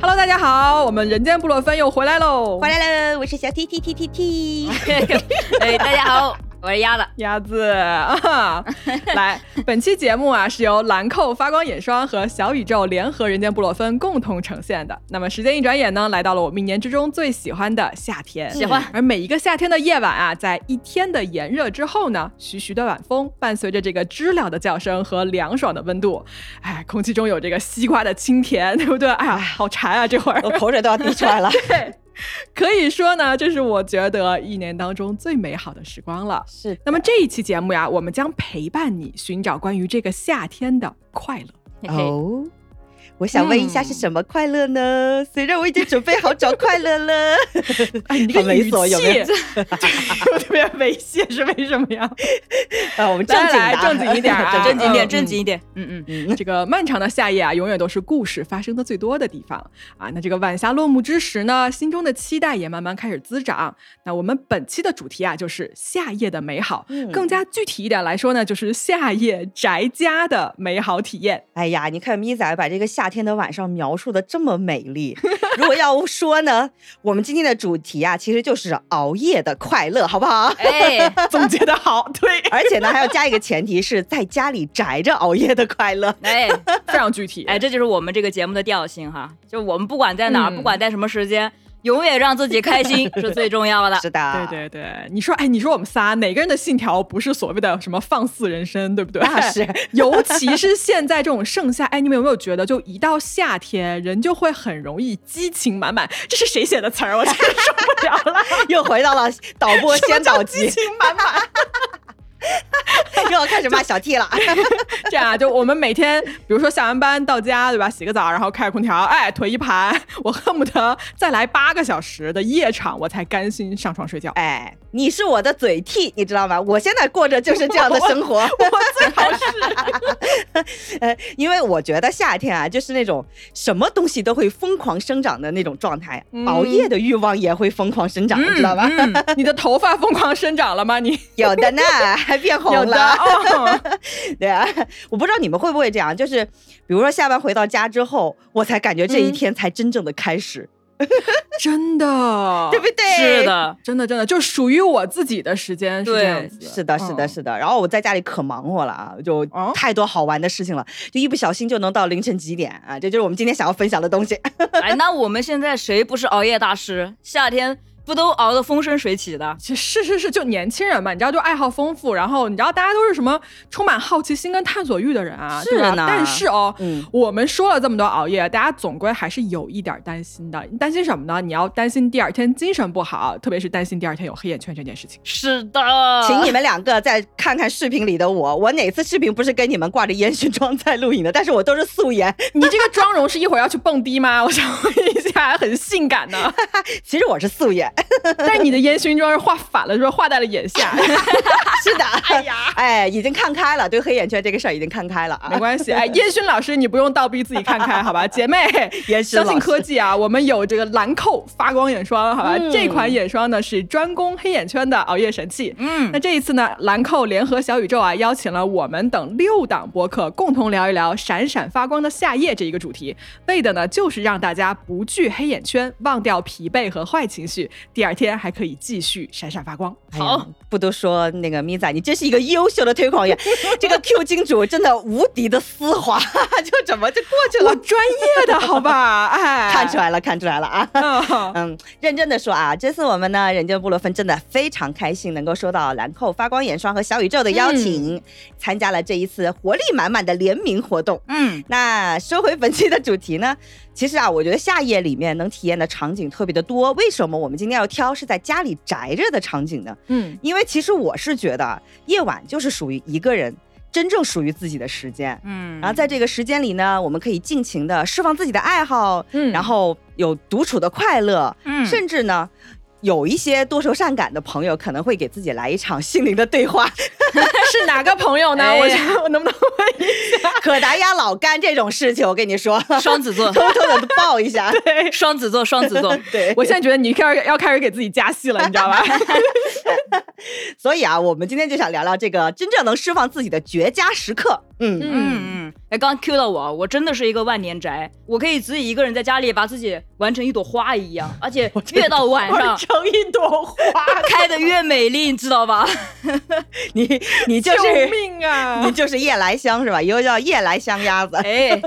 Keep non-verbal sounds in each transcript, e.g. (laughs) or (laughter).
Hello，大家好，我们人间布洛芬又回来喽！回来了，我是小 T T T T T。(laughs) 哎，大家好，我是鸭子。鸭子啊，(laughs) 来，本期节目啊是由兰蔻发光眼霜和小宇宙联合人间布洛芬共同呈现的。那么时间一转眼呢，来到了我们一年之中最喜欢的夏天。喜欢而每一个夏天的夜晚啊，在一天的炎热之后呢，徐徐的晚风伴随着这个知了的叫声和凉爽的温度，哎，空气中有这个西瓜的清甜，对不对？哎呀，好馋啊，这会儿我口水都要滴出来了。(laughs) 对，(laughs) 可以说呢，这是我觉得一年当中最美好的时光了。是，那么这一期节目呀，我们将陪伴你寻找关于这个夏天的快乐。嘿嘿，哦，我想问一下是什么快乐呢？虽然我已经准备好找快乐了，(laughs) 哎，你这个猥琐有没有 (laughs) 语气有特别猥亵，是为什么呀？(laughs) 啊，我们正经来正经一点啊正经一点，嗯正经一点。嗯嗯，嗯，这个漫长的夏夜啊，永远都是故事发生的最多的地方啊。那这个晚霞落幕之时呢，心中的期待也慢慢开始滋长。那我们本期的主题啊，就是夏夜的美好。嗯更加具体一点来说呢，就是夏夜宅家的美好体验。哎呀，你看咪仔把这个夏天的晚上描述的这么美丽。如果要说呢，(laughs) 我们今天的主题啊，其实就是熬夜的快乐，好不好？哎，(laughs) 总结的好，对，而且呢，还要加一个前提是在家里宅着熬夜的快乐。哎，(laughs) 非常具体。哎，这就是我们这个节目的调性哈。就我们不管在哪儿，嗯不管在什么时间，永远让自己开心 (laughs) 是最重要的。是的，对对对，你说，哎，你说我们仨哪个人的信条不是所谓的什么放肆人生，对不对？那是 (laughs) 尤其是现在这种盛夏，哎，你们有没有觉得，就一到夏天，人就会很容易激情满满？这是谁写的词儿？我真受不了了！(laughs) 又回到了导播先导机，叫激情满满？(laughs) 又要开始骂小 T 了。(laughs) 这样啊，就我们每天，比如说下完班到家，对吧？洗个澡，然后开着空调，哎，腿一盘，我恨不得再来八个小时的夜场，我才甘心上床睡觉。哎，你是我的嘴替，你知道吗？我现在过着就是这样的生活。(laughs) 我最好是。(laughs) 呃，因为我觉得夏天啊，就是那种什么东西都会疯狂生长的那种状态，嗯熬夜的欲望也会疯狂生长，你知道吧？嗯，(laughs) 你的头发疯狂生长了吗？你有的呢，还变红有的了。哦，对啊，我不知道你们会不会这样，就是比如说下班回到家之后，我才感觉这一嗯天才真正的开始，(laughs) 真的，(laughs) 对不对？是。的，真的真的就属于我自己的时间是这样子。是的，是的，嗯是的。然后我在家里可忙活了啊，就哦太多好玩的事情了，就一不小心就能到凌晨几点啊！这就是我们今天想要分享的东西。(laughs) 哎，那我们现在谁不是熬夜大师？夏天不都熬得风生水起的？其实是是是，就年轻人嘛，你知道，就爱好丰富，然后你知道，大家都是什么充满好奇心跟探索欲的人啊，是对吧？呢但是哦，嗯我们说了这么多熬夜，大家总归还是有一点担心的。你担心什么呢？你要担心第二天精神不好，特别是担心第二天有黑眼圈这件事情。是的，请你们两个再看看视频里的我，我哪次视频不是跟你们挂着烟熏妆在录影的？但是我都是素颜。(laughs) 你这个妆容是一会儿要去蹦迪吗？我想问一下，很性感呢。(laughs) 其实我是素颜。(laughs) 但是你的烟熏妆是画反了，是吧？画在了眼下。(laughs) 是的，哎呀。哎，已经看开了，对黑眼圈这个事儿已经看开了啊。没关系，哎，烟熏老师，你不用倒逼自己看开，好吧，(laughs) 姐妹，相信科技啊，我们有这个兰蔻发光眼霜，好吧，嗯这款眼霜呢是专攻黑眼圈的熬夜神器。嗯那这一次呢，兰蔻联合小宇宙啊，邀请了我们等六档播客，共同聊一聊闪闪发光的夏夜这一个主题，为的呢就是让大家不惧黑眼圈，忘掉疲惫和坏情绪，第二天还可以继续闪闪发光。好，不都说那个米仔，你真是一个优秀的推广员，(laughs) 这个 Q 金主真的无敌的丝滑，(laughs) 就怎么就过去了？我专业的好吧，(laughs) 哎，看出来了，看出来了啊！嗯嗯，认真的说啊，这次我们呢，人间布洛芬真的非常开心，能够收到兰蔻发光眼霜和小宇宙的邀请，参加了这一次活力满满的联名活动。嗯，那说回本期的主题呢，其实啊，我觉得夏夜里面能体验的场景特别的多。为什么我们今天要挑是在家里宅着的场景呢？嗯因为其实我是觉得夜晚就是属于一个人真正属于自己的时间。嗯，然后在这个时间里呢，我们可以尽情的释放自己的爱好，嗯然后有独处的快乐，嗯甚至呢。有一些多愁善感的朋友可能会给自己来一场心灵的对话，(laughs) 是哪个朋友呢？哎我想我能不能问一下？可达鸭老干这种事情，我跟你说，双子座，(laughs) 偷偷的报一下。(laughs) 双子座，双子座，对，我现在觉得你开始要开始给自己加戏了，你知道吧？所以啊，我们今天就想聊聊这个真正能释放自己的绝佳时刻。嗯，嗯嗯嗯，哎，刚 Q 到我，我真的是一个万年宅，我可以自己一个人在家里把自己玩成一朵花一样，而且越到晚上成一朵花，(laughs) 开的越美丽，你知道吧？(laughs) 你你就救是命啊！(laughs) 你就是夜来香是吧？以后叫夜来香鸭子。哎，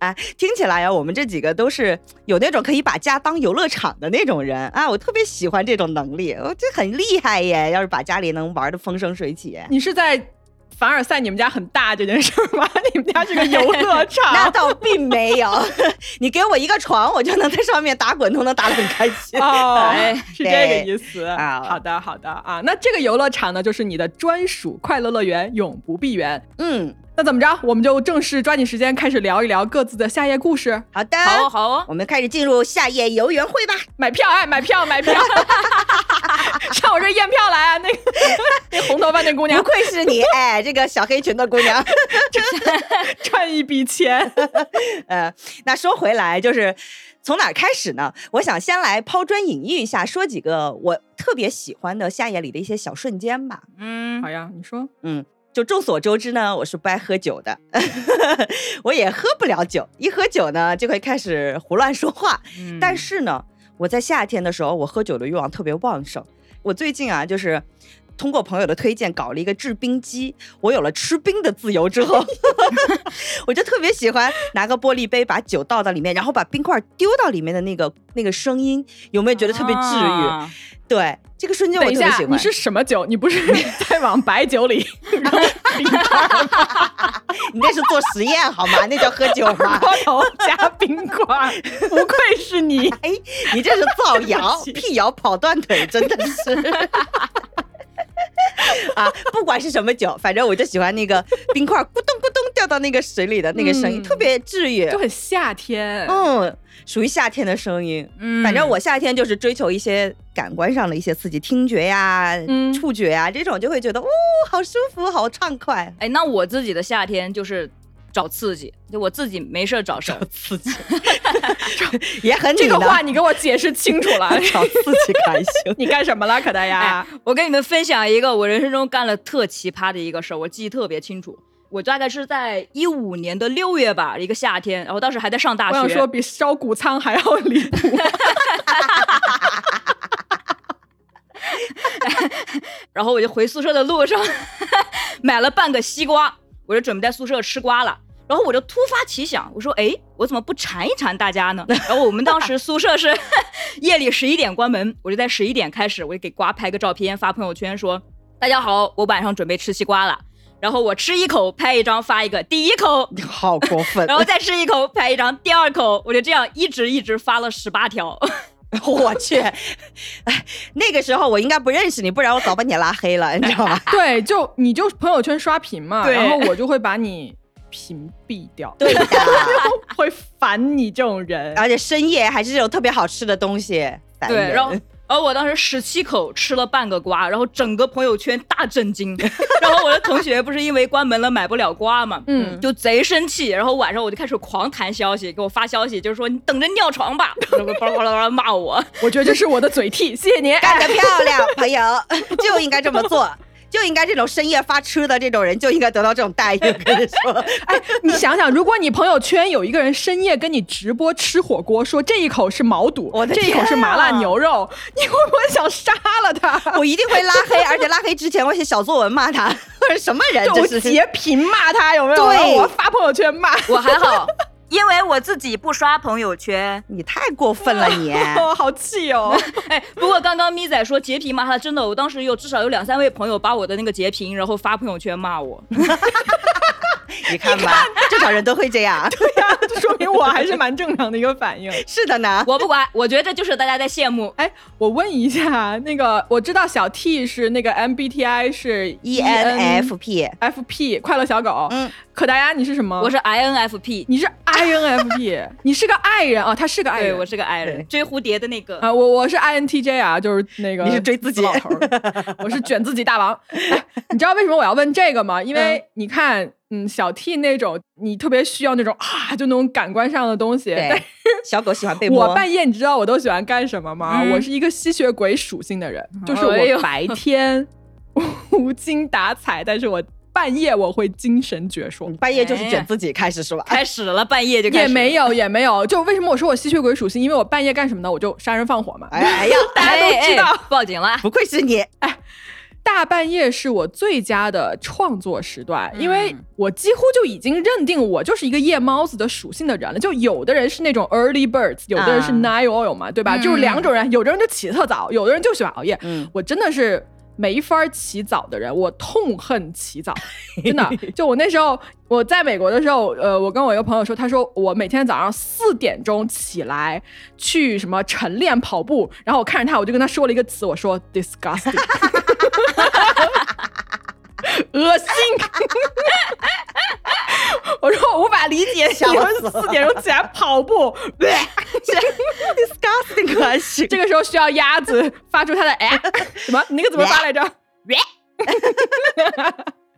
哎，听起来呀，我们这几个都是有那种可以把家当游乐场的那种人啊，我特别喜欢这种能力，我这很厉害耶！要是把家里能玩的风生水起，你是在凡尔赛你们家很大这件事儿吗？你们家是个游乐场？(laughs) 那倒并没有。(laughs) 你给我一个床，我就能在上面打滚，都能打得很开心。哦哎，是这个意思啊好的，好的啊。那这个游乐场呢，就是你的专属快乐乐园，永不闭园。嗯，那怎么着？我们就正式抓紧时间开始聊一聊各自的夏夜故事。好的，好哦好哦，我们开始进入夏夜游园会吧。买票哎，买票买票，(laughs) 上我这验票来啊！那个 (laughs) 那红头发那姑娘不愧是你，哎，这个小黑裙的姑娘。(laughs) 赚一笔钱。呃，那说回来，就是从哪儿开始呢？我想先来抛砖引玉一下，说几个我特别喜欢的夏夜里的一些小瞬间吧。嗯好，呀，你说嗯，就众所周知呢，我是不爱喝酒的，(laughs) 我也喝不了酒，一喝酒呢就会开始胡乱说话。嗯但是呢，我在夏天的时候，我喝酒的欲望特别旺盛。我最近啊，就是通过朋友的推荐搞了一个制冰机，我有了吃冰的自由之后，(laughs) 我就特别喜欢拿个玻璃杯把酒倒到里面，然后把冰块丢到里面的那个那个声音，有没有觉得特别治愈？啊对，这个瞬间我特别喜欢。你是什么酒？你不是在往白酒里扔冰块吗？你那是做实验好吗？那叫喝酒吗？锅头加冰块，不愧是你。哎，你这是造谣 (laughs) 辟谣跑断腿，真的是。(laughs) 啊，不管是什么酒，反正我就喜欢那个冰块咕咚咕咚掉到那个水里的那个声音，嗯特别治愈。就很夏天。嗯，属于夏天的声音。嗯反正我夏天就是追求一些感官上的一些刺激，听觉呀、嗯触觉呀这种，就会觉得哦，好舒服，好畅快。哎，那我自己的夏天就是找刺激，就我自己没事儿找事儿。刺激，(laughs) 也很这个话你给我解释清楚了。(laughs) 找刺激开心。(laughs) 你干什么了，可大呀？我跟你们分享一个我人生中干了特奇葩的一个事儿，我记忆特别清楚。我大概是在一五年的六月吧，一个夏天，然后当时还在上大学。我想说，比烧谷仓还要离谱。然后我就回宿舍的路上买了半个西瓜，我就准备在宿舍吃瓜了。然后我就突发奇想，我说：“哎，我怎么不馋一馋大家呢？” (laughs) 然后我们当时宿舍是 (laughs) 夜里十一点关门，我就在十一点开始，我就给瓜拍个照片发朋友圈说：“大家好，我晚上准备吃西瓜了。”然后我吃一口拍一张发一个，第一口，好过分！(laughs) 然后再吃一口拍一张，第二口，我就这样一直一直发了十八条。(laughs) 我去，(laughs) 哎，那个时候我应该不认识你，不然我早把你拉黑了，(laughs) 你知道吗？对，就你就朋友圈刷屏嘛，然后我就会把你屏蔽掉，对的，会烦你这种人。而且深夜还是这种特别好吃的东西，烦对，然后然后我当时十七口吃了半个瓜，然后整个朋友圈大震惊。(laughs) 然后我的同学不是因为关门了买不了瓜嘛，嗯就贼生气。然后晚上我就开始狂弹消息，给我发消息，就是说你等着尿床吧，(laughs) 然后巴拉巴拉巴拉骂我。我觉得这是我的嘴替，谢谢您。干得漂亮，朋友，(laughs) 就应该这么做。就应该这种深夜发吃的这种人就应该得到这种待遇。我跟你说，哎，你想想，如果你朋友圈有一个人深夜跟你直播吃火锅，说这一口是毛肚，我的这一口是麻辣啊牛肉，你会不会想杀了他？我一定会拉黑，而且拉黑之前我写小作文骂他，(laughs) 我说什么人就？(laughs) 截屏骂他有没有？对我发朋友圈骂。我还好，因为我自己不刷朋友圈。你太过分了 (laughs) 你！哦，好气哦！(laughs) 哎，不过刚刚咪仔说截屏骂他，真的，我当时有至少有两三位朋友把我的那个截屏，然后发朋友圈骂我。你看吧，正常人都会这样。(laughs) 对呀、这说明我还是蛮正常的一个反应。是的呢，我不管，我觉得这就是大家在羡慕。哎，我问一下，那个我知道小 T 是那个 MBTI 是 E ENFP，FP 快乐小狗。嗯，可达鸭你是什么？我是 INFP，你是 INFP，(laughs) 你是个爱人啊、他是个爱对人。我是个爱人，追蝴蝶的那个。啊，我我是 INTJ 啊，就是那个你是追自己老头儿，(laughs) 我是卷自己大王。哎，你知道为什么我要问这个吗？因为你看，嗯，小 T 那种你特别需要那种啊，就那种感官上的东西。但对，小狗喜欢被摸。我半夜你知道我都喜欢干什么吗？嗯我是一个吸血鬼属性的人，就是我白天无精打采，但是我半夜我会精神矍铄。半夜就是卷自己开始是吧？开始了，半夜就开始也没有，也没有。就为什么我说我吸血鬼属性？因为我半夜干什么呢？我就杀人放火嘛。哎哎呀，(laughs) 大家都知道哎哎报警了。不愧是你，大半夜是我最佳的创作时段，因为嗯我几乎就已经认定我就是一个夜猫子的属性的人了。就有的人是那种 early birds，有的人是啊 night owl 嘛，对吧？嗯就是两种人，有的人就起得特早，有的人就喜欢熬夜。嗯，我真的是没法起早的人，我痛恨起早，(laughs) 真的。就我那时候我在美国的时候，呃，我跟我一个朋友说，他说我每天早上四点钟起来去什么晨练跑步，然后我看着他，我就跟他说了一个词，我说 disgusting。(laughs) 恶心！(laughs) 我说我无法理解，(laughs) 笑你四点钟起来跑步，disgusting 这个时候需要鸭子发出它的哎什么？你那个怎么发来着？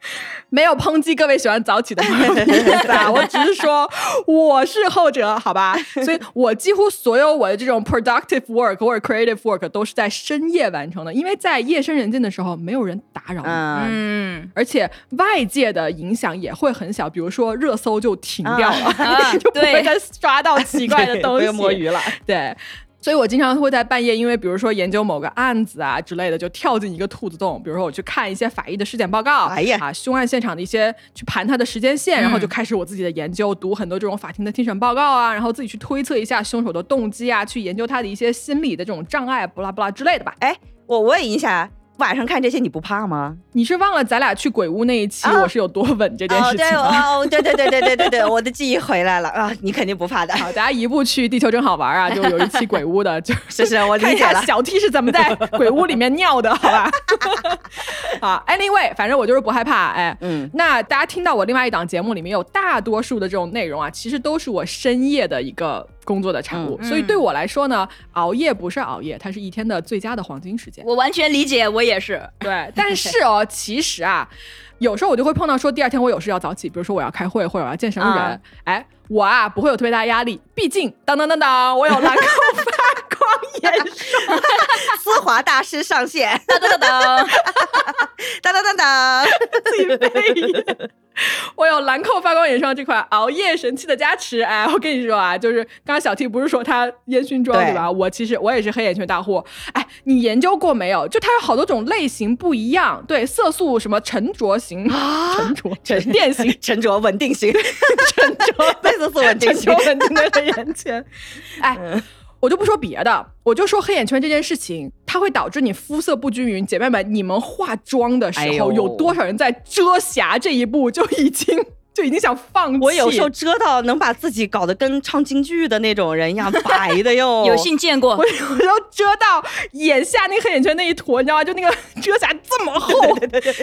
(laughs) 没有抨击各位喜欢早起的朋友的意思啊，我只是说我是后者，好吧？所以我几乎所有我的这种 productive work 或者 creative work 都是在深夜完成的，因为在夜深人静的时候没有人打扰你。嗯，嗯，而且外界的影响也会很小，比如说热搜就停掉了，啊 (laughs) 就不会对再刷到奇怪的 (laughs) 东西，摸鱼了，对，所以我经常会在半夜，因为比如说研究某个案子啊之类的，就跳进一个兔子洞。比如说我去看一些法医的尸检报告，哎呀啊，凶案现场的一些去盘它的时间线，然后就嗯开始我自己的研究，读很多这种法庭的庭审报告啊，然后自己去推测一下凶手的动机啊，去研究他的一些心理的这种障碍，不拉不拉之类的吧。哎，我问一下，晚上看这些你不怕吗？你是忘了咱俩去鬼屋那一期啊我是有多稳这件事情吗？哦，对对对对对对对，我的记忆回来了啊！你肯定不怕的，好，大家一步去地球真好玩啊！就有一期鬼屋的，(laughs) 就是是我理解了。小 T 是怎么在 (laughs) 鬼屋里面尿的，好吧？(laughs) 好，Anyway，反正我就是不害怕，哎。嗯，那大家听到我另外一档节目里面有大多数的这种内容啊，其实都是我深夜的一个工作的产物，嗯所以对我来说呢，熬夜不是熬夜，它是一天的最佳的黄金时间。我完全理解，我也是。对，但是哦，(laughs) 其实啊，有时候我就会碰到说第二天我有事要早起，比如说我要开会或者我要见什么人，啊哎，我啊不会有特别大压力，毕竟当当当当，我有兰蔻发 (laughs) 光眼霜。(laughs) 丝滑大师上线，当当当当，当当当当，自己背的。我有兰蔻发光眼霜这款熬夜神器的加持，哎，我跟你说啊，就是刚刚小 T 不是说它烟熏妆对对吧？我其实我也是黑眼圈大户，哎，你研究过没有？就它有好多种类型不一样，对，色素什么沉着型、沉着、沉淀型、沉着稳定型，沉着贝斯斯稳定沉着，稳定的黑眼圈。哎，我就不说别的，我就说黑眼圈这件事情，它会导致你肤色不均匀。姐妹们，你们化妆的时候，哎有多少人在遮瑕这一步就已经就已经想放弃？我有时候遮到能把自己搞得跟唱京剧的那种人一样白的哟。(laughs) 有幸见过我。有时候遮到眼下那个黑眼圈那一坨，你知道吗？就那个遮瑕这么厚。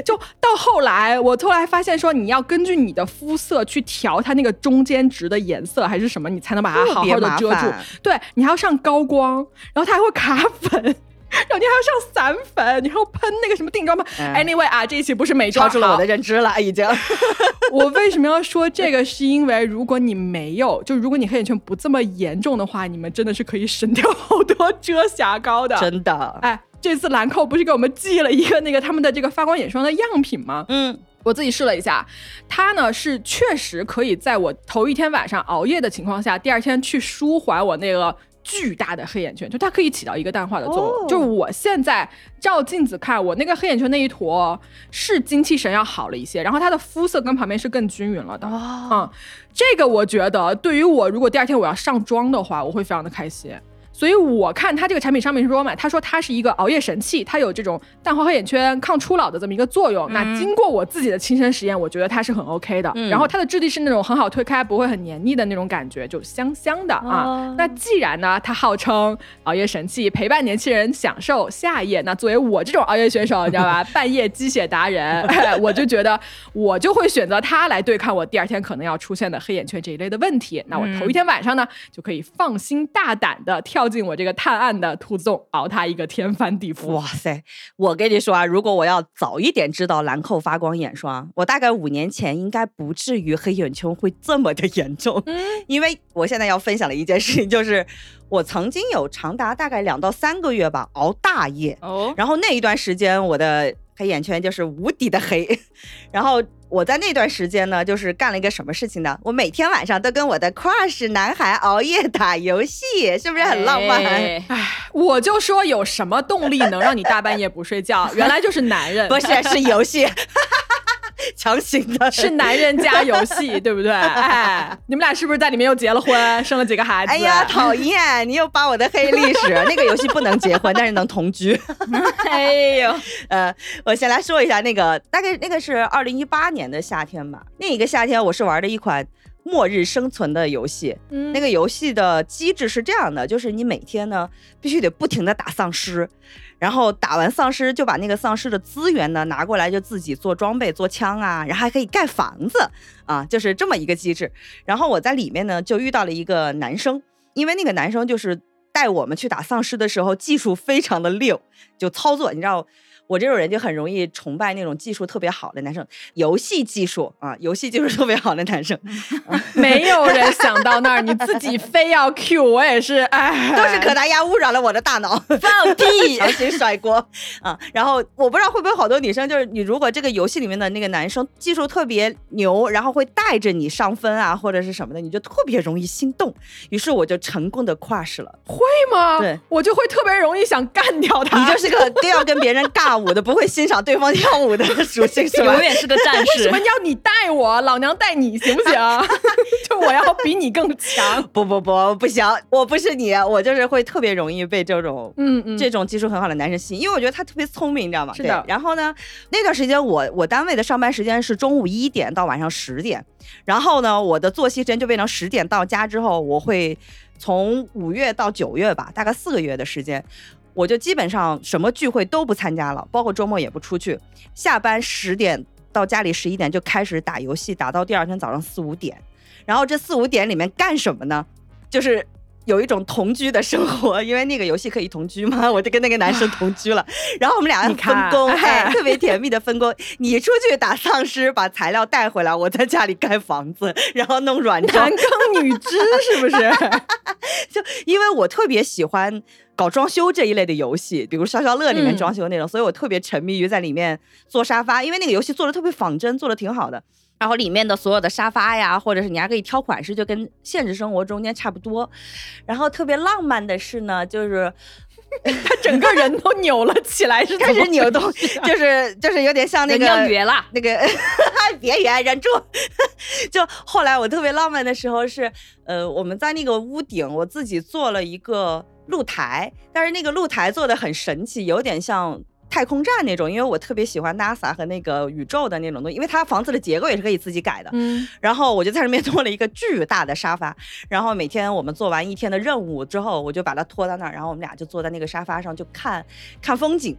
就到后来，我后来发现说，你要根据你的肤色去调它那个中间值的颜色还是什么，你才能把它好好的遮住。对你还要上高光，然后它还会卡粉。然后你还要上散粉，你还要喷那个什么定妆喷。嗯 Anyway 啊，这一期不是美妆，好超出了我的认知了，已经。(laughs) (laughs) 我为什么要说这个？是因为如果你没有，就如果你黑眼圈不这么严重的话，你们真的是可以省掉好多遮瑕膏的。真的，哎，这次兰蔻不是给我们寄了一个那个他们的这个发光眼霜的样品吗？嗯，我自己试了一下，它呢是确实可以在我头一天晚上熬夜的情况下，第二天去舒缓我那个。巨大的黑眼圈，就它可以起到一个淡化的作用。哦就是我现在照镜子看，我那个黑眼圈那一坨是精气神要好了一些，然后它的肤色跟旁边是更均匀了的。哦，嗯，这个我觉得对于我，如果第二天我要上妆的话，我会非常的开心。所以我看它这个产品上面说嘛，他说它是一个熬夜神器，它有这种淡化黑眼圈、抗初老的这么一个作用。那经过我自己的亲身实验，我觉得它是很 OK 的。嗯然后它的质地是那种很好推开，不会很黏腻的那种感觉，就香香的啊。哦那既然呢，它号称熬夜神器，陪伴年轻人享受夏夜，那作为我这种熬夜选手，你知道吧，(laughs) 半夜鸡血达人，(laughs) 我就觉得我就会选择它来对抗我第二天可能要出现的黑眼圈这一类的问题。那我头一天晚上呢，就可以放心大胆的跳进我这个探案的兔子洞，熬它一个天翻地覆。哇塞！我跟你说啊，如果我要早一点知道兰蔻发光眼霜，我大概五年前应该不至于黑眼圈会这么的严重。嗯，(laughs) 因为我现在要分享的一件事情就是，我曾经有长达大概两到三个月吧熬大夜，哦，然后那一段时间我的。黑眼圈就是无敌的黑。然后我在那段时间呢，就是干了一个什么事情呢？我每天晚上都跟我的 crush 男孩熬夜打游戏，是不是很浪漫？哎 (laughs) 我就说有什么动力能让你大半夜不睡觉？原来就是男人，不是，是游戏，(laughs) 强行的，(laughs) 是男人加游戏，(laughs) 对不对？哎，你们俩是不是在里面又结了婚，生了几个孩子？哎呀，讨厌！你又扒我的黑历史。那个游戏不能结婚，但是能同居。哎呦，呃，我先来说一下那个，大概那个是二零一八年的夏天吧。那一个夏天，我是玩的一款末日生存的游戏。嗯那个游戏的机制是这样的，就是你每天呢必须得不停的打丧尸，然后打完丧尸就把那个丧尸的资源呢拿过来，就自己做装备、做枪啊，然后还可以盖房子啊，就是这么一个机制。然后我在里面呢就遇到了一个男生，因为那个男生就是带我们去打丧尸的时候技术非常的溜，就操作，你知道。我这种人就很容易崇拜那种技术特别好的男生，游戏技术啊，游戏技术特别好的男生，(laughs) 没有人想到那儿，你自己非要 Q，我也是，哎，都是可达鸭污染了我的大脑。放屁！强行甩锅啊！然后我不知道会不会好多女生，就是你如果这个游戏里面的那个男生技术特别牛，然后会带着你上分啊，或者是什么的，你就特别容易心动。于是我就成功的 crush 了。会吗？对，我就会特别容易想干掉他。你就是个 (laughs) 更要跟别人尬 (laughs) 舞的，不会欣赏对方跳舞的属性是吧永？远是个战士为什么。要你带我，老娘带你行不行？(laughs) 就我要比你更强。(laughs) 不不不，不行，我不是你，我就是会特别容易被这种嗯嗯，这种技术很好的男生吸引，因为我觉得他特别聪明，你知道吗？是的对然后呢，那段时间我我单位的上班时间是中午一点到晚上十点，然后呢，我的作息时间就变成十点到家之后，我会从五月到九月吧，大概四个月的时间。我就基本上什么聚会都不参加了，包括周末也不出去。下班十点到家里十一点就开始打游戏，打到第二天早上四五点。然后这四五点里面干什么呢？就是有一种同居的生活，因为那个游戏可以同居嘛，(laughs) 我就跟那个男生同居了。(laughs) 然后我们俩分工，哎哎，特别甜蜜的分工。你出去打丧尸，把材料带回来，我在家里盖房子，(laughs) 然后弄软装男。耕女织是不是？就因为我特别喜欢搞装修这一类的游戏，比如消消乐里面嗯装修那种，所以我特别沉迷于在里面做沙发，因为那个游戏做的特别仿真，做的挺好的。然后里面的所有的沙发呀，或者是你还可以挑款式，就跟现实生活中间差不多。然后特别浪漫的是呢，就是他 (laughs) 整个人都扭了起来，是 (laughs) 开始扭动，就是就是有点像那个要圆了，那个 (laughs) 别圆忍住。就后来我特别浪漫的时候是，呃，我们在那个屋顶，我自己做了一个露台，但是那个露台做的很神奇，有点像。太空站那种，因为我特别喜欢 NASA 和那个宇宙的那种东西，因为它房子的结构也是可以自己改的。嗯，然后我就在上面做了一个巨大的沙发，然后每天我们做完一天的任务之后，我就把它拖到那儿，然后我们俩就坐在那个沙发上就看看风景。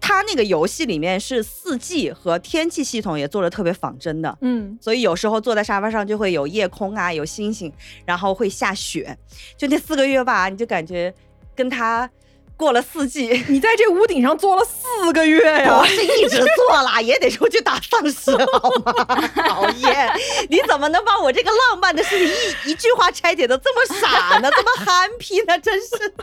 它那个游戏里面是四季和天气系统也做的特别仿真的，嗯，所以有时候坐在沙发上就会有夜空啊，有星星，然后会下雪。就那四个月吧，你就感觉跟他过了四季。你在这屋顶上坐了四个月呀我？是一直坐啦，(laughs) 也得出去打丧尸好吗？(laughs) 讨厌！你怎么能把我这个浪漫的事情一一句话拆解的这么傻呢？这么憨批呢？真是。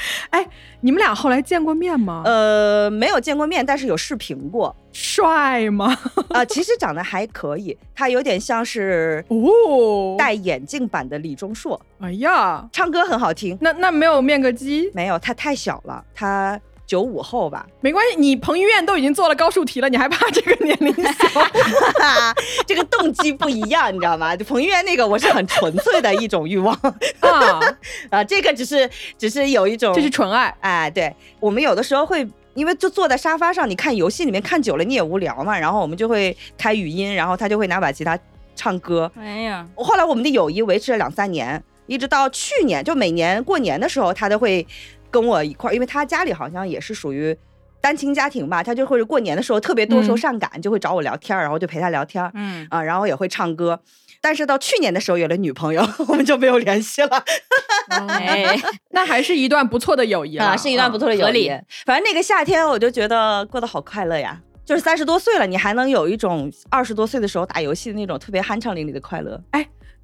(laughs) 哎，你们俩后来见过面吗？呃，没有见过面，但是有视频过。帅吗？啊、(laughs) 其实长得还可以，他有点像是哦，戴眼镜版的李钟硕，哎呀，唱歌很好听。那那没有面个基，没有，他太小了，他九五后吧。没关系，你彭于晏都已经做了高数题了，你还怕这个年龄小？(laughs) 这个动机不一样，你知道吗？就 (laughs) 彭于晏那个，我是很纯粹的一种欲望啊，(laughs) 啊，这个只是只是有一种，这是纯爱。哎，对我们有的时候会。因为就坐在沙发上，你看游戏里面看久了你也无聊嘛，然后我们就会开语音，然后他就会拿把吉他唱歌。哎呀，后来我们的友谊维持了两三年，一直到去年，就每年过年的时候，他都会跟我一块儿，因为他家里好像也是属于单亲家庭吧，他就会过年的时候特别多愁嗯善感，就会找我聊天儿，然后就陪他聊天儿嗯，啊，然后也会唱歌。但是到去年的时候有了女朋友，(laughs) 我们就没有联系了哎，(laughs) 那还是一段不错的友谊啊，是一段不错的友谊。反正那个夏天我就觉得过得好快乐呀。就是三十多岁了，你还能有一种二十多岁的时候打游戏的那种特别酣畅淋漓的快乐。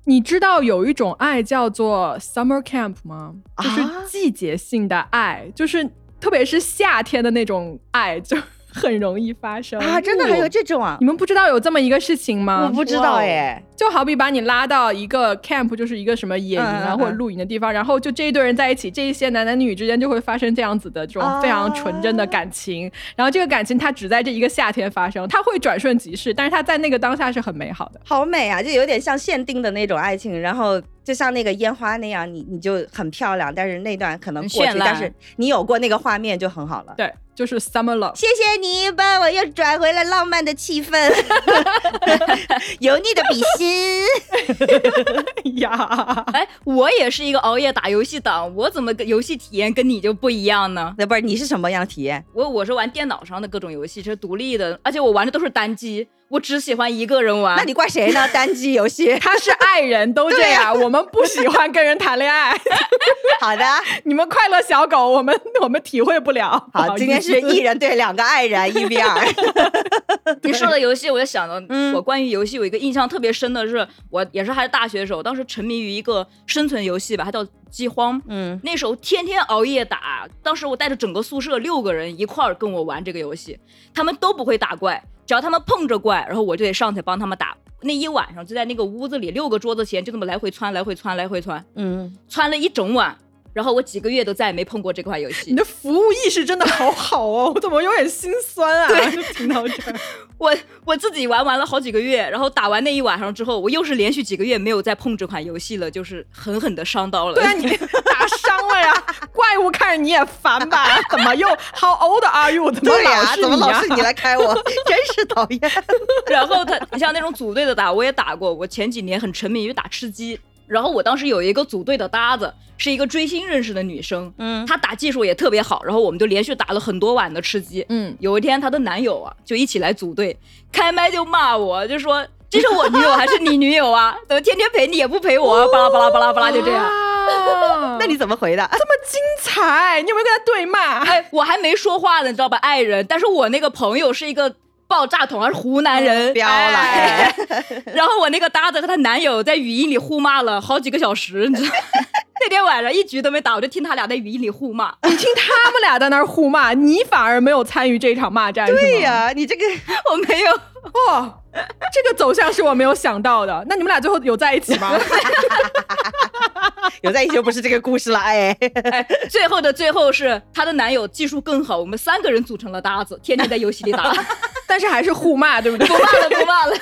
你知道有一种爱叫做 summer camp 吗？就是啊季节性的爱，就是特别是夏天的那种爱，就很容易发生啊，真的还有这种啊你？们不知道有这么一个事情吗？我不知道哎。就好比把你拉到一个 camp，就是一个什么野营啊、或者露营的地方，然后就这一堆人在一起，这一些男男女女之间就会发生这样子的这种非常纯真的感情。然后这个感情它只在这一个夏天发生，它会转瞬即逝，但是它在那个当下是很美好的。好美啊，就有点像限定的那种爱情，然后就像那个烟花那样，你你就很漂亮，但是那段可能过去，但是你有过那个画面就很好了。对，就是 summer love。谢谢你帮我又转回了浪漫的气氛，(laughs) 油腻的比心。(laughs) 呀，哎，我也是一个熬夜打游戏党，我怎么个游戏体验跟你就不一样呢？那不是你是什么样的体验？我我是玩电脑上的各种游戏，是独立的，而且我玩的都是单机，我只喜欢一个人玩。那你怪谁呢？单机游戏。(laughs) 他是爱人都这样，我们不喜欢跟人谈恋爱。(laughs) 好的，你们快乐小狗，我们 (laughs) 我们体会不了。不好，今天是一人对两个爱人，一 v 二。你说的游戏，我就想到，嗯我关于游戏有一个印象特别深的是，我也是还是大学的时候，当时沉迷于一个生存游戏吧，它叫饥荒。嗯，那时候天天熬夜打，当时我带着整个宿舍六个人一块儿跟我玩这个游戏，他们都不会打怪，只要他们碰着怪，然后我就得上去帮他们打。那一晚上就在那个屋子里，六个桌子前就这么来回窜，来回窜，来回窜，嗯，窜了一整晚。然后我几个月都再也没碰过这款游戏你。的服务意识真的好好哦，(laughs) 我怎么有点心酸啊？就听到这儿，(laughs) 我我自己玩完了好几个月，然后打完那一晚上之后，我又是连续几个月没有再碰这款游戏了，就是狠狠的伤到了。对啊，你 (laughs) 打伤了呀！怪物看着你也烦吧？怎么又 How old are you？怎么老对呀，是你呀怎么老是？你来开我？真是讨厌。然后他，你像那种组队的打，我也打过。我前几年很沉迷于打吃鸡，然后我当时有一个组队的搭子，是一个追星认识的女生，嗯，她打技术也特别好，然后我们就连续打了很多晚的吃鸡。嗯，有一天，她的男友啊就一起来组队，开麦就骂我，就说这是我女友还是你女友啊？(laughs) 怎么天天陪你也不陪我？巴拉巴拉巴拉巴拉就这样。啊 (laughs) 那你怎么回的？这么精彩？你有没有跟他对骂？哎，我还没说话呢，你知道吧，爱人。但是我那个朋友是一个爆炸桶，还是湖南人，飙了哎 (laughs) 然后我那个搭子和她男友在语音里互骂了好几个小时，你知道。(laughs) 那天晚上一局都没打，我就听他俩在语音里互骂。(laughs) 你听他们俩在那儿互骂，你反而没有参与这场骂战，对呀，你这个我没有，哦，这个走向是我没有想到的。那你们俩最后有在一起吗？有在一起就不是这个故事了，哎，哎，最后的最后是她的男友技术更好，我们三个人组成了搭子，天天在游戏里打，但是还是互骂，对不对？不骂了，不骂了。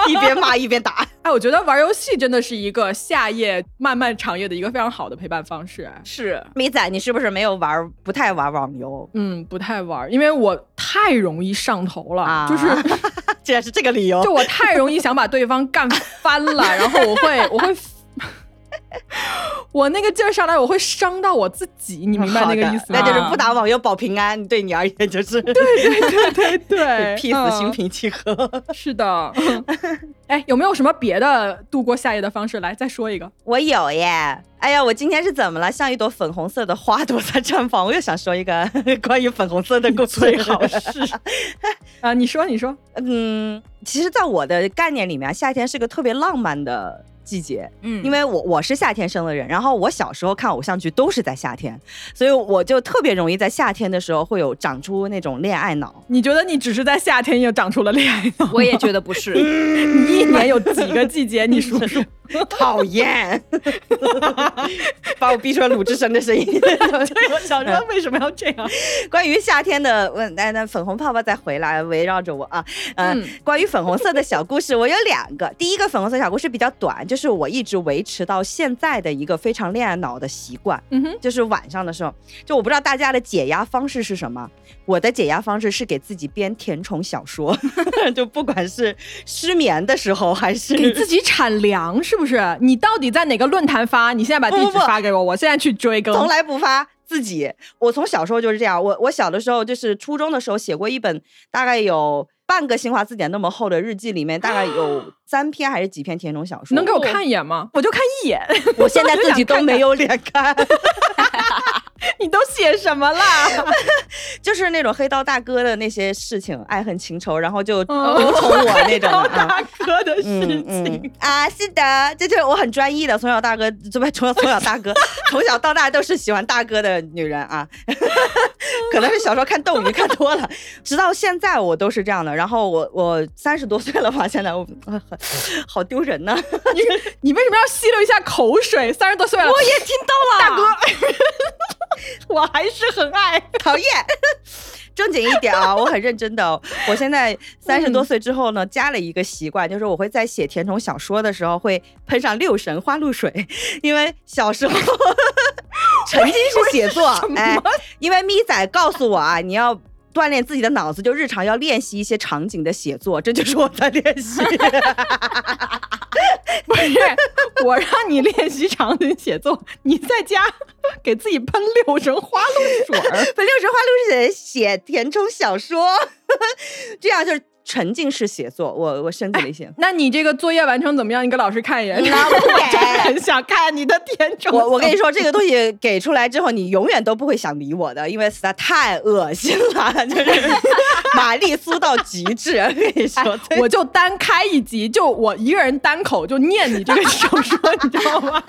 (laughs) 一边骂一边打。哎，我觉得玩游戏真的是一个夏夜漫漫长夜的一个非常好的陪伴方式。哎是，米仔，你是不是没有玩，不太玩网游嗯，不太玩，因为我太容易上头了，啊？就是 (laughs) 竟然是这个理由就我太容易想把对方干翻了，(laughs) 然后我会我会。我那个劲儿上来，我会伤到我自己，(laughs) 你明白那个意思吗？那就是不打网游保平安，对你而言就是对对对对，屁死 (laughs) 嗯心平气和。(laughs) 是的，哎，有没有什么别的度过夏夜的方式？来，再说一个。我有耶！哎呀，我今天是怎么了？像一朵粉红色的花朵在绽放。我又想说一个关于粉红色的故事，最好是啊，你说，你说，嗯，其实，在我的概念里面，夏天是个特别浪漫的季节，嗯，因为我我是夏天生的人，然后我小时候看偶像剧都是在夏天，所以我就特别容易在夏天的时候会有长出那种恋爱脑。你觉得你只是在夏天又长出了恋爱脑？我也觉得不是。(laughs) 你一年有几个季节？你数数。讨厌，(laughs) 把我逼出了鲁智深的声音。(laughs) 对，我想说为什么要这样？关于夏天的，问那那粉红泡泡再回来围绕着我啊，嗯，嗯关于粉红色的小故事，我有两个。第一个粉红色小故事比较短，就是我一直维持到现在的一个非常恋爱脑的习惯，嗯哼，就是晚上的时候，就我不知道大家的解压方式是什么。我的解压方式是给自己编甜宠小说，(laughs) 就不管是失眠的时候，还是给自己产粮是不是？你到底在哪个论坛发？你现在把地址不不不发给我，我现在去追更。从来不发自己。我从小时候就是这样，我我小的时候就是初中的时候写过一本大概有半个新华字典那么厚的日记，里面大概有三篇还是几篇甜宠小说。能给我看一眼吗？我就看一眼。我现在自己都没有脸看，你都写什么啦？(laughs) 就是那种黑道大哥的那些事情，爱恨情仇，然后就嗯独宠我那种。大哥的事嗯嗯情。啊，是的，这就是我很专一的，从小大哥，这不从小从小大哥，(laughs) 从小到大都是喜欢大哥的女人啊。(laughs) 可能是小时候看斗鱼看多了，直到现在我都是这样的。然后我我三十多岁了吧，现在我、呃好丢人呐、你你为什么要吸溜一下口水？三十多岁了，我也听到了，大哥，(laughs) 我还是很爱。(laughs) 讨厌。正经一点啊，我很认真的哦。(laughs) 我现在三十多岁之后呢，加了一个习惯，就是我会在写甜宠小说的时候会喷上六神花露水，因为小时候曾经是写作，哎，因为咪仔告诉我啊，你要。锻炼自己的脑子，就日常要练习一些场景的写作，这 (laughs) 就是我在练习。(laughs) 不是我让你练习场景写作，你在家给自己喷六神花露水儿。(laughs) 喷六神花露水写填充小说，这样就是沉浸式写作。我我升级了一些。那你这个作业完成怎么样？你给老师看一眼。那我不给我真的很想看你的甜宠。我我跟你说，这个东西给出来之后，你永远都不会想理我的，因为实在太恶心了，就是 (laughs) 玛丽苏到极致。我跟你说，哎我就单开一集，就我一个人单口就念你这个小说，你知道吗？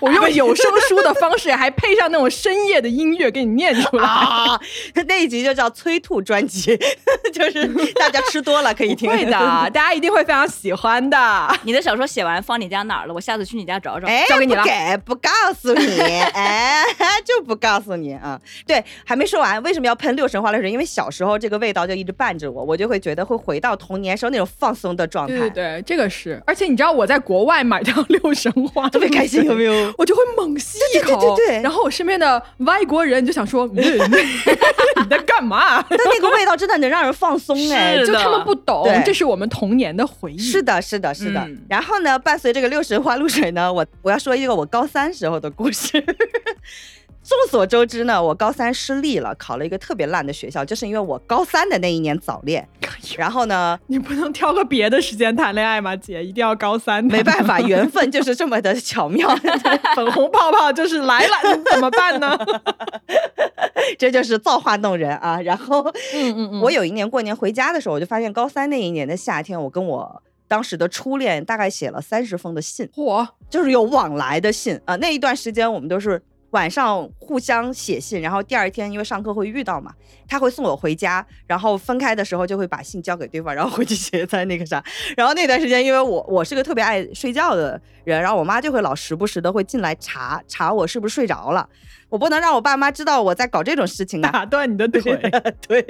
我用有声书的方式，还配上那种深夜的音乐给你念出来。啊，那一集就叫催吐专辑，(laughs) 就是大家吃多了可以听。会的，大家一定会非常喜欢的。(laughs) 你的小说写完放你家哪儿了？我下次去你家找找。哎，交给你了不给，不告诉你，哎，(laughs) 就不告诉你啊。对，还没说完，为什么要喷六神花露水？因为小时候这个味道就一直伴着我，我就会觉得会回到童年时候那种放松的状态，对对对，这个是。而且你知道我在国外买到六神花，(laughs) 特别开心，有没有？我就会猛吸一口，对对对对然后我身边的外国人就想说，嗯、你在干嘛？但那个味道真的能让人放松哎，就他们不懂，这是我们童年的回忆。是的，是的，是的。嗯然后呢，伴随这个六十花露水呢，我我要说一个我高三时候的故事。(laughs) 众所周知呢，我高三失利了，考了一个特别烂的学校，就是因为我高三的那一年早恋。然后呢，你不能挑个别的时间谈恋爱吗，姐？一定要高三？没办法，缘分就是这么的巧妙，(laughs) 粉红泡泡就是来了，怎么办呢？这就是造化弄人啊。然后，嗯嗯嗯我有一年过年回家的时候，我就发现高三那一年的夏天，我跟我当时的初恋大概写了三十封的信。嚯，就是有往来的信啊、那一段时间我们都是晚上互相写信，然后第二天因为上课会遇到嘛，他会送我回家，然后分开的时候就会把信交给对方，然后回去写在那个啥。然后那段时间，因为我我是个特别爱睡觉的人，然后我妈就会老时不时的会进来查查我是不是睡着了，我不能让我爸妈知道我在搞这种事情啊。打断你的腿。(laughs) 对，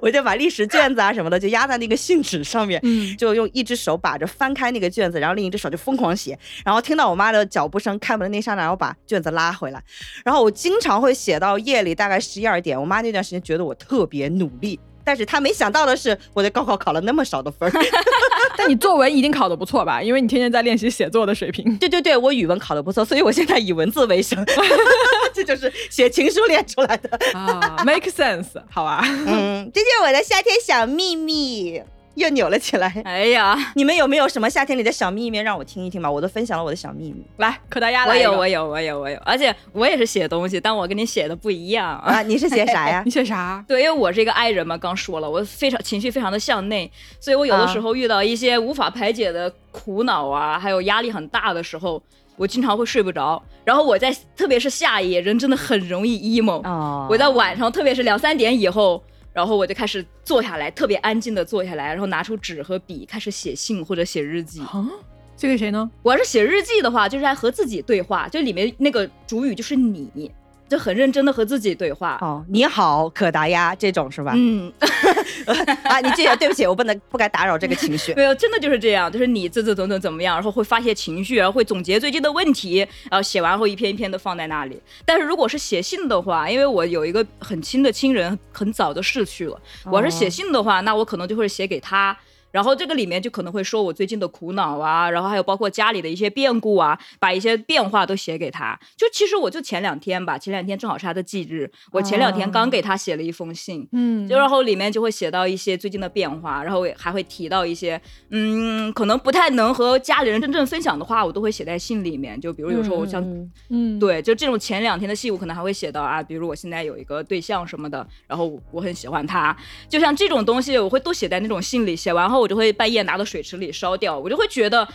我就把历史卷子啊什么的就压在那个信纸上面，嗯，就用一只手把着翻开那个卷子，然后另一只手就疯狂写，然后听到我妈的脚步声开门的那刹那，然后把卷子拉回来。然后我经常会写到夜里大概十一二点，我妈那段时间觉得我特别努力。但是他没想到的是，我在高考考了那么少的分儿。(laughs) 但你作文一定考得不错吧？因为你天天在练习写作的水平。(laughs) 对对对，我语文考得不错，所以我现在以文字为生。(laughs) 这就是写情书练出来的。啊，make sense，好啊。嗯，这就是我的夏天小秘密，又扭了起来。哎呀，你们有没有什么夏天里的小秘密让我听一听吧？我都分享了我的小秘密来，可大鸭我有，我有，我有，我有，而且我也是写东西，但我跟你写的不一样啊。啊！你是写啥呀 (laughs) 你？写啥？对，因为我是一个 I 人嘛，刚说了，我非常情绪非常的向内，所以我有的时候遇到一些无法排解的苦恼啊，还有压力很大的时候，我经常会睡不着。然后我在，特别是夏夜，人真的很容易 emo。哦我在晚上，特别是两三点以后，然后我就开始坐下来，特别安静的坐下来，然后拿出纸和笔，开始写信或者写日记。啊，写给谁呢？我要是写日记的话，就是在和自己对话，就里面那个主语就是你，就很认真的和自己对话。哦，你好，可达鸭这种是吧？嗯，(laughs) 啊，你记得，对不起，我不能不该打扰这个情绪。(laughs) 没有，真的就是这样，就是你这这怎怎怎么样，然后会发泄情绪，然后会总结最近的问题，然后写完后一篇一篇的放在那里。但是如果是写信的话，因为我有一个很亲的亲人很早就逝去了，我要是写信的话，那我可能就会写给他。然后这个里面就可能会说我最近的苦恼啊，然后还有包括家里的一些变故啊，把一些变化都写给他。就其实我就前两天吧，前两天正好是他的忌日，我前两天刚给他写了一封信，嗯就然后里面就会写到一些最近的变化，然后还会提到一些嗯，可能不太能和家里人真正分享的话，我都会写在信里面。就比如有时候我像、嗯嗯，对，就这种前两天的信，我可能还会写到啊，比如我现在有一个对象什么的，然后我很喜欢他，就像这种东西，我会都写在那种信里。写完后，我就会半夜拿到水池里烧掉，我就会觉得。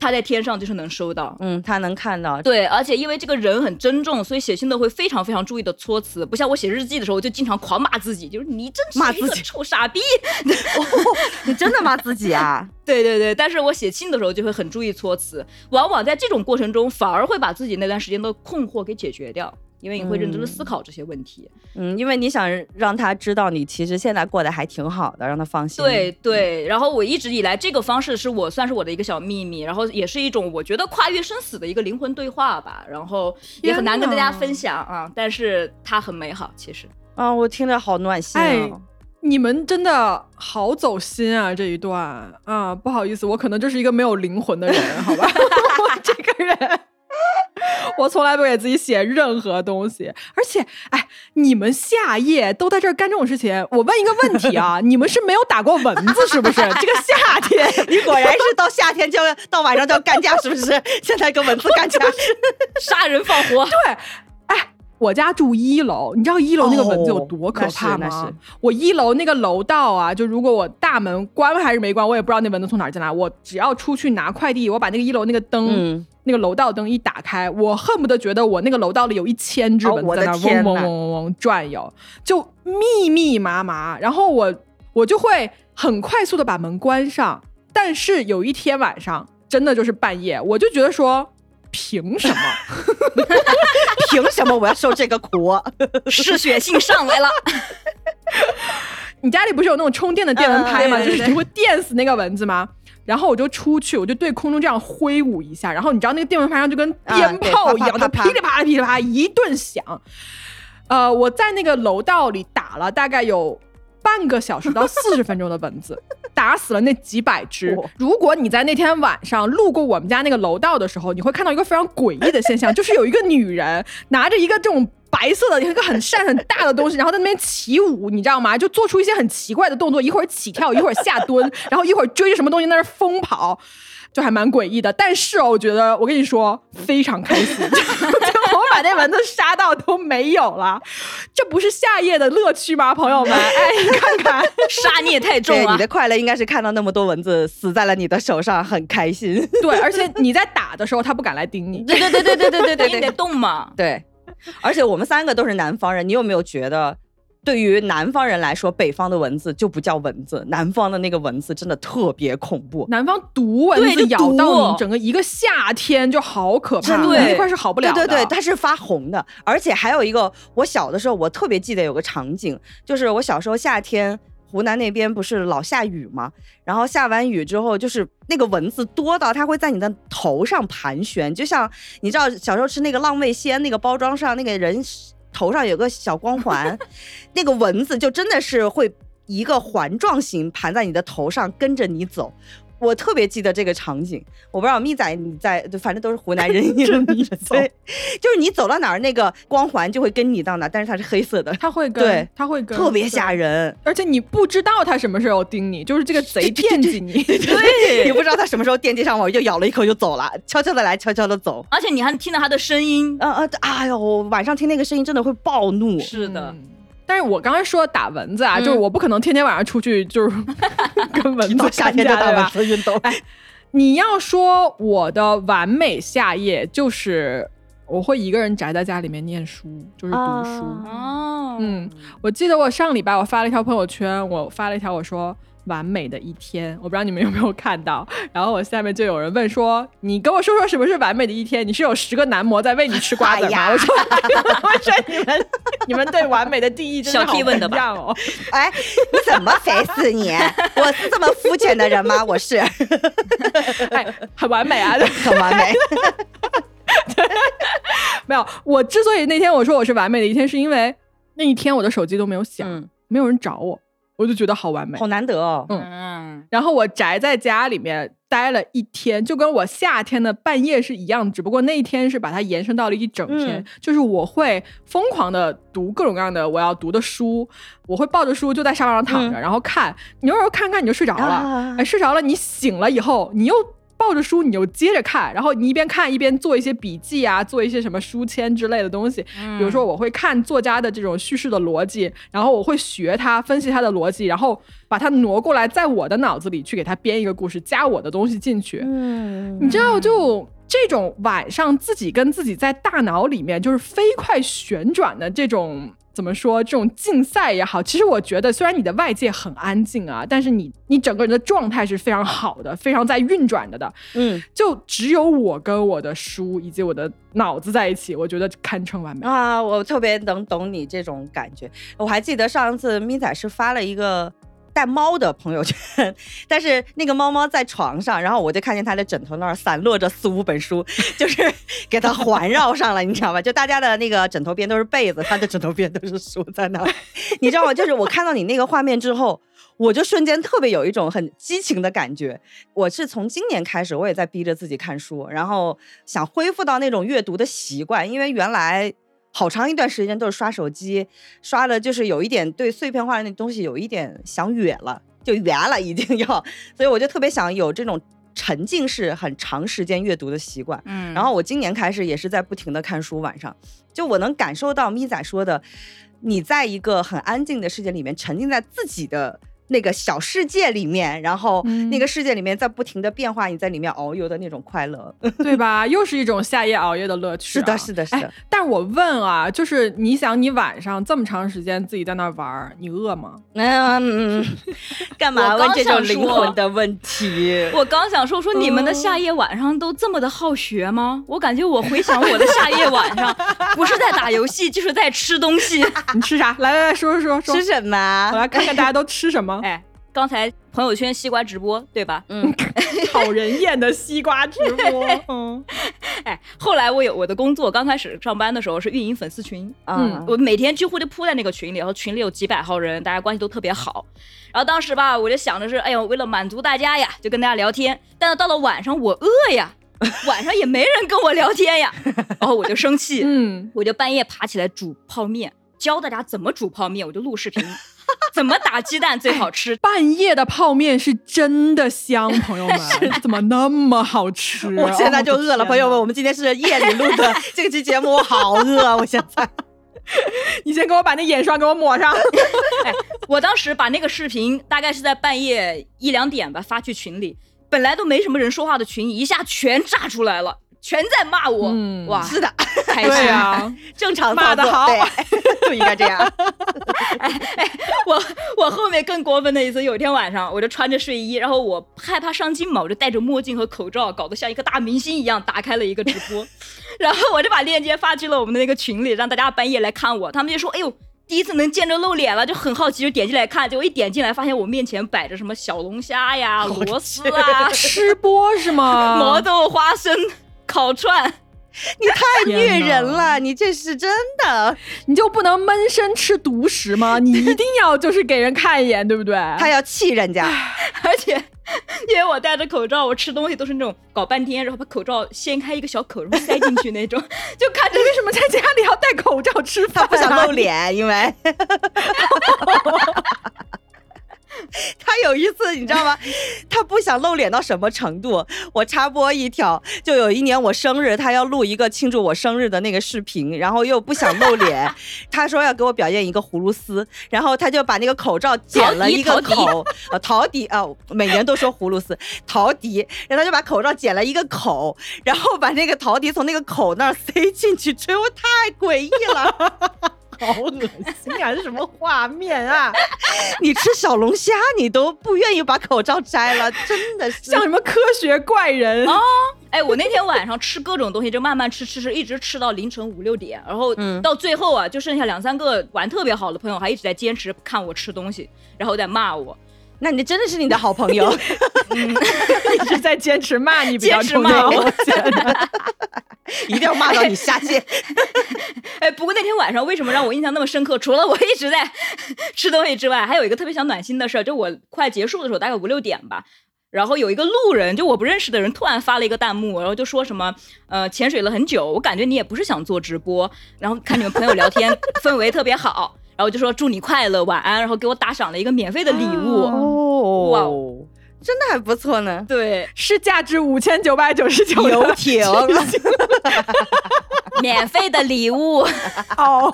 他在天上就是能收到。嗯，他能看到。对，而且因为这个人很珍重，所以写信的会非常非常注意的措辞，不像我写日记的时候我就经常狂骂自己，就是你真是一个骂自己臭傻逼。(laughs) 你真的骂自己啊？对对对，但是我写信的时候就会很注意措辞，往往在这种过程中反而会把自己那段时间的困惑给解决掉，因为你会认真的思考这些问题。嗯，因为你想让他知道你其实现在过得还挺好的，让他放心。对对，然后我一直以来这个方式是我算是我的一个小秘密，然后也是一种我觉得跨越生死的一个灵魂对话吧，然后也很难跟大家分享啊，但是它很美好，其实。啊，我听着好暖心啊。哎你们真的好走心啊！这一段啊，不好意思，我可能就是一个没有灵魂的人，好吧？(laughs) 我这个人，我从来不给自己写任何东西，而且，哎，你们夏夜都在这儿干这种事情，我问一个问题啊，(laughs) 你们是没有打过蚊子是不是？这个夏天，(laughs) 你果然是到夏天就要到晚上就要干架，是不是？现在跟蚊子干架，(laughs) 杀人放火，对，哎，我家住一楼，你知道一楼那个蚊子有多可怕吗？我一楼那个楼道啊，就如果我大门关还是没关，我也不知道那蚊子从哪儿进来。我只要出去拿快递，我把那个一楼那个灯。嗯，那个楼道灯一打开，我恨不得觉得我那个楼道里有一千只蚊子在那嗡嗡嗡嗡转悠，就密密麻麻。然后我我就会很快速的把门关上。但是有一天晚上，真的就是半夜，我就觉得说，凭什么？(laughs) 凭什么我要受这个苦？嗜血性上来了。你家里不是有那种充电的电蚊拍吗？嗯对对就是你会电死那个蚊子吗？然后我就出去，我就对空中这样挥舞一下，然后你知道那个电蚊拍上就跟啊鞭炮一样，就噼里啪啦噼里啪啦一顿响。呃，我在那个楼道里打了大概有半个小时到四十分钟的蚊子，打死了那几百只。如果你在那天晚上路过我们家那个楼道的时候，你会看到一个非常诡异的现象，就是有一个女人拿着一个这种。白色的一个很扇很大的东西，然后在那边起舞，你知道吗？就做出一些很奇怪的动作，一会儿起跳，一会儿下蹲，然后一会儿追着什么东西在那儿疯跑，就还蛮诡异的。但是哦，我觉得我跟你说非常开心，(laughs) 就我把那蚊子杀到都没有了，这不是夏夜的乐趣吗，朋友们？哎，你看看，(laughs) 杀孽太重对，啊你！的快乐应该是看到那么多蚊子死在了你的手上，很开心。(laughs) 对，而且你在打的时候，它不敢来叮你。对对对对对对对对你得动嘛。对，而且我们三个都是南方人，你有没有觉得，对于南方人来说，北方的蚊子就不叫蚊子，南方的那个蚊子真的特别恐怖。南方毒蚊子咬到毒你，整个一个夏天就好可怕，真的那块是好不了的。对对对，它是发红的，而且还有一个，我小的时候我特别记得有个场景，就是我小时候夏天。湖南那边不是老下雨吗？然后下完雨之后，就是那个蚊子多到它会在你的头上盘旋，就像你知道小时候吃那个浪味仙那个包装上那个人头上有个小光环，(laughs) 那个蚊子就真的是会一个环状形盘在你的头上，跟着你走。我特别记得这个场景，我不知道蜜仔你在，反正都是湖南人，(laughs) 就是你走到哪儿，那个光环就会跟你到哪儿，但是它是黑色的，它会跟，对它会跟，特别吓人。而且你不知道它什么时候盯你，就是这个贼 (laughs) 惦记你。(laughs) 对，你不知道它什么时候惦记上我，就咬了一口就走了，悄悄的来，悄悄的走。而且你还听到它的声音。啊啊，哎呦，晚上听那个声音真的会暴怒。是的，嗯但是我刚才说打蚊子啊，嗯就是我不可能天天晚上出去就是 (laughs) 跟蚊子到夏天就打蚊干架对吧？子运动，你要说我的完美夏夜，就是我会一个人宅在家里面念书，就是读书。啊哦，嗯，我记得我上礼拜我发了一条朋友圈，我发了一条我说完美的一天，我不知道你们有没有看到。(laughs) 然后我下面就有人问说，你跟我说说什么是完美的一天？你是有十个男模在喂你吃瓜子吗？我说，(laughs) 我说你们你们对完美的定义真的好 (laughs) 不一样哦。哎，你怎么肥死你？我是这么肤浅的人吗？我是哎，很完美啊。很完美。没有，我之所以那天我说我是完美的一天，是因为那一天我的手机都没有响，嗯，没有人找我，我就觉得好完美好。难得哦。嗯嗯，然后我宅在家里面待了一天，就跟我夏天的半夜是一样，只不过那一天是把它延伸到了一整天。嗯就是我会疯狂的读各种各样的我要读的书，我会抱着书就在沙发上躺着，嗯然后看。你有时候看看你就睡着了，啊哎，睡着了，你醒了以后，你又抱着书你就接着看，然后你一边看一边做一些笔记啊，做一些什么书签之类的东西。比如说，我会看作家的这种叙事的逻辑，然后我会学他分析他的逻辑，然后把它挪过来，在我的脑子里去给他编一个故事，加我的东西进去。嗯，你知道，就这种晚上自己跟自己在大脑里面就是飞快旋转的这种。怎么说？这种竞赛也好，其实我觉得，虽然你的外界很安静啊，但是你你整个人的状态是非常好的，非常在运转着的。嗯，就只有我跟我的书以及我的脑子在一起，我觉得堪称完美啊！我特别能懂你这种感觉。我还记得上次咪仔是发了一个。带猫的朋友圈，但是那个猫猫在床上，然后我就看见它的枕头那儿散落着四五本书，(laughs) 就是给它环绕上了，你知道吧？就大家的那个枕头边都是被子，它的枕头边都是书在那儿，你知道吗？就是我看到你那个画面之后，我就瞬间特别有一种很激情的感觉。我是从今年开始，我也在逼着自己看书，然后想恢复到那种阅读的习惯，因为原来。好长一段时间都是刷手机，刷的就是有一点对碎片化的那东西有一点想远了，就远了已经要，所以我就特别想有这种沉浸式很长时间阅读的习惯。嗯，然后我今年开始也是在不停的看书，晚上就我能感受到咪仔说的，你在一个很安静的世界里面沉浸在自己的。那个小世界里面，然后那个世界里面在不停的变化，你在里面遨游的那种快乐，(laughs) 对吧？又是一种夏夜熬夜的乐趣。是的，是的，是的。但是我问啊，就是你想，你晚上这么长时间自己在那玩，你饿吗？嗯，(laughs) 干嘛问这种灵魂的问题？我刚想说，说你们的夏夜晚上都这么的好学吗？我感觉我回想我的夏夜晚上，不是在打游戏，就是在吃东西。(laughs) 你吃啥？来来来说说说，吃什么？我来看看大家都吃什么。哎，刚才朋友圈西瓜直播对吧？嗯，(laughs) 讨人厌的西瓜直播。(laughs) 嗯，哎，后来我有我的工作，刚开始上班的时候是运营粉丝群，嗯，我每天几乎就扑在那个群里，然后群里有几百号人，大家关系都特别好。然后当时吧，我就想着是，哎呦，为了满足大家呀，就跟大家聊天。但是到了晚上，我饿呀，(laughs) 晚上也没人跟我聊天呀，然后我就生气，嗯，我就半夜爬起来煮泡面，教大家怎么煮泡面，我就录视频。(laughs) 怎么打鸡蛋最好吃？(laughs) 半夜的泡面是真的香，朋友们，(laughs) 怎么那么好吃？我现在就饿了，朋友们，我们今天是夜里录的这期节目，我好饿啊！我现在，你先给我把那眼霜给我抹上。哎，我当时把那个视频大概是在半夜一两点吧发去群里，本来都没什么人说话的群，一下全炸出来了。全在骂我，哇！是的，(laughs) 对啊，(laughs) 正常骂的好，(laughs) 就应该这样。哎哎，我我后面更过分的一次，有一天晚上，我就穿着睡衣，然后我害怕上镜嘛，我就戴着墨镜和口罩，搞得像一个大明星一样，打开了一个直播，然后我就把链接发去了我们的那个群里，让大家半夜来看我。他们就说：“哎呦，第一次能见着露脸了，就很好奇，就点进来看。结果一点进来，发现我面前摆着什么小龙虾呀、螺丝啊，吃播是吗？毛豆花生。”烤串，(laughs) 你太虐人了！你这是真的，你就不能闷声吃独食吗？(laughs) 你一定要就是给人看一眼，对不对？他要气人家，(laughs) 而且因为我戴着口罩，我吃东西都是那种搞半天，然后把口罩掀开一个小口，然后塞进去那种，就看着为什么在家里要戴口罩吃饭？他不想露脸，因为。(laughs) 他有一次，你知道吗？他不想露脸到什么程度？我插播一条，就有一年我生日，他要录一个庆祝我生日的那个视频，然后又不想露脸，他说要给我表演一个葫芦丝，然后他就把那个口罩剪了一个口，呃，陶笛啊，每年都说葫芦丝，陶笛，然后他就把口罩剪了一个口，然后把那个陶笛从那个口那儿塞进去吹，我太诡异了。好恶心啊！这什么画面啊？(laughs) 你吃小龙虾，你都不愿意把口罩摘了，真的是像什么科学怪人啊！哎，我那天晚上吃各种东西，就慢慢吃吃吃，一直吃到凌晨五六点，然后到最后啊，就剩下两三个玩特别好的朋友，还一直在坚持看我吃东西，然后在骂我。那你真的是你的好朋友，(laughs) 一直在坚持骂你，坚持骂我。一定要骂到你下线。(laughs) 哎，不过那天晚上为什么让我印象那么深刻？除了我一直在吃东西之外，还有一个特别想暖心的事儿。就我快结束的时候，大概五六点吧，然后有一个路人，就我不认识的人，突然发了一个弹幕，然后就说什么呃潜水了很久，我感觉你也不是想做直播，然后看你们朋友聊天氛围特别好，然后就说祝你快乐，晚安，然后给我打赏了一个免费的礼物。哦，哇。真的还不错呢。对，是价值五千九百九十九游艇 (laughs) 免费的礼物。哦，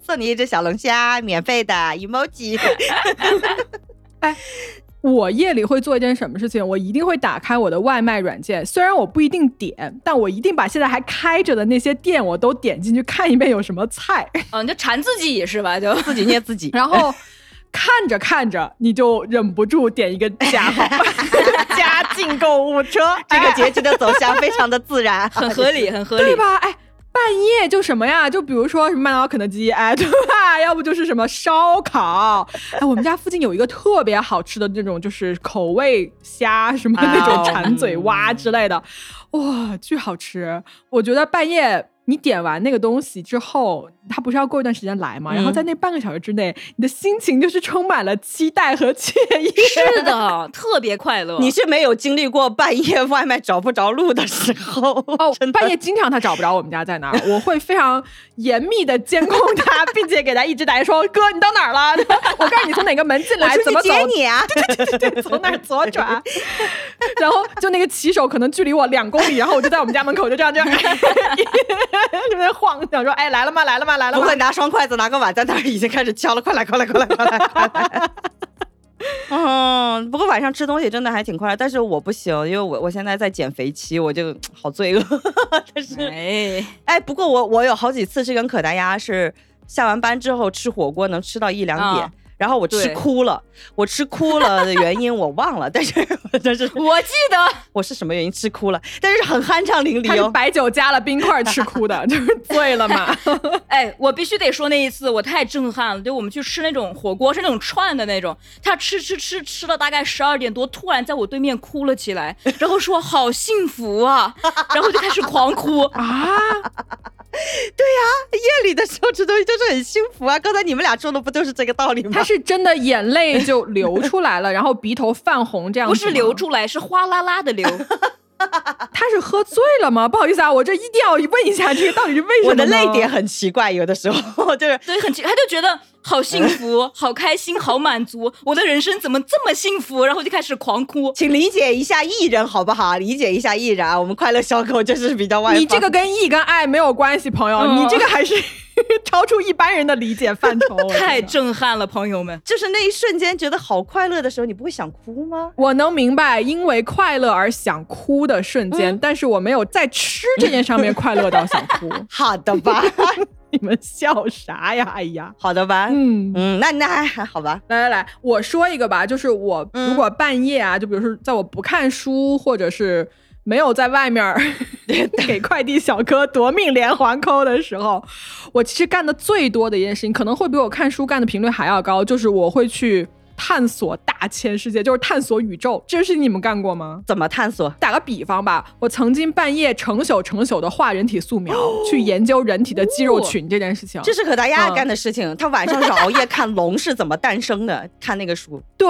送你一只小龙虾，免费的 emoji。我夜里会做一件什么事情？我一定会打开我的外卖软件，虽然我不一定点，但我一定把现在还开着的那些店我都点进去看一遍有什么菜，哦，你就馋自己是吧？就自己捏自己。然后看着看着你就忍不住点一个加号，(laughs) 加进购物车，这个哎结局的走向非常的自然，很合理，很合理。对吧？哎。半夜就什么呀？就比如说什么麦当劳、肯德基，哎，(laughs) 对吧？要不就是什么烧烤，哎，我们家附近有一个特别好吃的那种，就是口味虾，什么那种 (laughs) 馋嘴蛙之类的，哇，巨好吃！我觉得半夜你点完那个东西之后，它不是要过一段时间来嘛？然后嗯在那半个小时之内，你的心情就是充满了期待和惬意。(laughs) 是的，特别快乐。你是没有经历过半夜外卖找不着路的时候哦 (laughs) 半夜经常他找不着我们家在哪儿，我会非常严密的监控他，并且给他一直打电话说：“哥，你到哪儿了？(laughs) 我告诉你从哪个门进来，怎么走你啊！对，从哪儿左转。”然后就那个骑手可能距离我两公里，然后我就在我们家门口就这样这样就在晃，想说：“哎，来了吗？来了吗？来了吗不会拿双筷子拿个碗在那儿已经开始敲了，快来快来快来快来快来！(laughs) 嗯，不过晚上吃东西真的还挺快乐，但是我不行，因为我我现在在减肥期，我就好罪恶。但是哎，哎，不过我我有好几次是跟可达鸭是下完班之后吃火锅能吃到一两点。啊然后我吃哭了，我吃哭了的原因我忘了，但是但是我记得我是什么原因吃哭了，但是很酣畅淋漓哦。白酒加了冰块吃哭的，(laughs) 就是醉了嘛。(laughs) 哎，我必须得说那一次我太震撼了，就我们去吃那种火锅，是那种串的那种，他吃吃吃吃了大概十二点多，突然在我对面哭了起来，然后说好幸福啊，然后就开始狂哭。(laughs) 啊，对呀夜里的时候吃东西就是很幸福啊！刚才你们俩说的不就是这个道理吗？他是真的眼泪就流出来了，然后鼻头泛红这样子。不是流出来，是哗啦啦的流。他是喝醉了吗？不好意思啊，我这一定要问一下，这个到底是为什么？我的泪点。很奇怪，有的时候就是对，很奇，他就觉得好幸福、(laughs) 好开心、好满足，我的人生怎么这么幸福？然后就开始狂哭。请理解一下艺人好不好？理解一下艺人啊，我们快乐小狗就是比较外放。你这个跟义跟爱没有关系，朋友，嗯你这个还是 (laughs) 超出一般人的理解范畴。(laughs) 太震撼了，朋友们！就是那一瞬间觉得好快乐的时候，你不会想哭吗？我能明白因为快乐而想哭的瞬间，但是我没有在吃这件上面快乐到想哭。好的吧，你们笑啥呀？哎呀，好的吧，嗯。嗯，那那还还好吧。来来来，我说一个吧，就是我嗯如果半夜啊，就比如说在我不看书，或者是没有在外面 (laughs) 给快递小哥夺命连环扣的时候，我其实干的最多的一件事情，可能会比我看书干的频率还要高，就是我会去探索大千世界，就是探索宇宙。这件事情你们干过吗？怎么探索？打个比方吧，我曾经半夜成宿成宿的画人体素描，去研究人体的肌肉群这件事情。这是可达鸭嗯干的事情。他晚上是熬夜看龙是怎么诞生的，看那个书。(laughs) 对，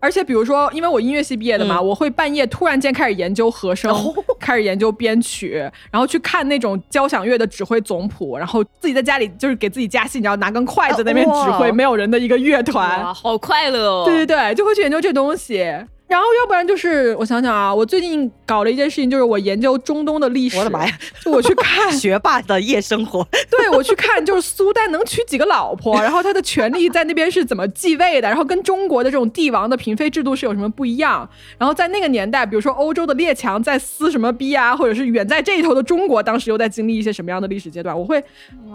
而且比如说，因为我音乐系毕业的嘛，嗯我会半夜突然间开始研究和声，哦 (laughs) 开始研究编曲，然后去看那种交响乐的指挥总谱，然后自己在家里就是给自己加戏，你知道拿根筷子在那边指挥没有人的一个乐团。哇，好快乐哦！对对对，就会去研究这东西。然后要不然就是我想想啊，我最近搞了一件事情，就是我研究中东的历史。我的妈呀！就我去看 (laughs) 学霸的夜生活，(laughs) 对我去看，就是苏丹能娶几个老婆，然后他的权力在那边是怎么继位的，然后跟中国的这种帝王的嫔妃制度是有什么不一样。然后在那个年代，比如说欧洲的列强在撕什么逼啊，或者是远在这一头的中国，当时又在经历一些什么样的历史阶段，我会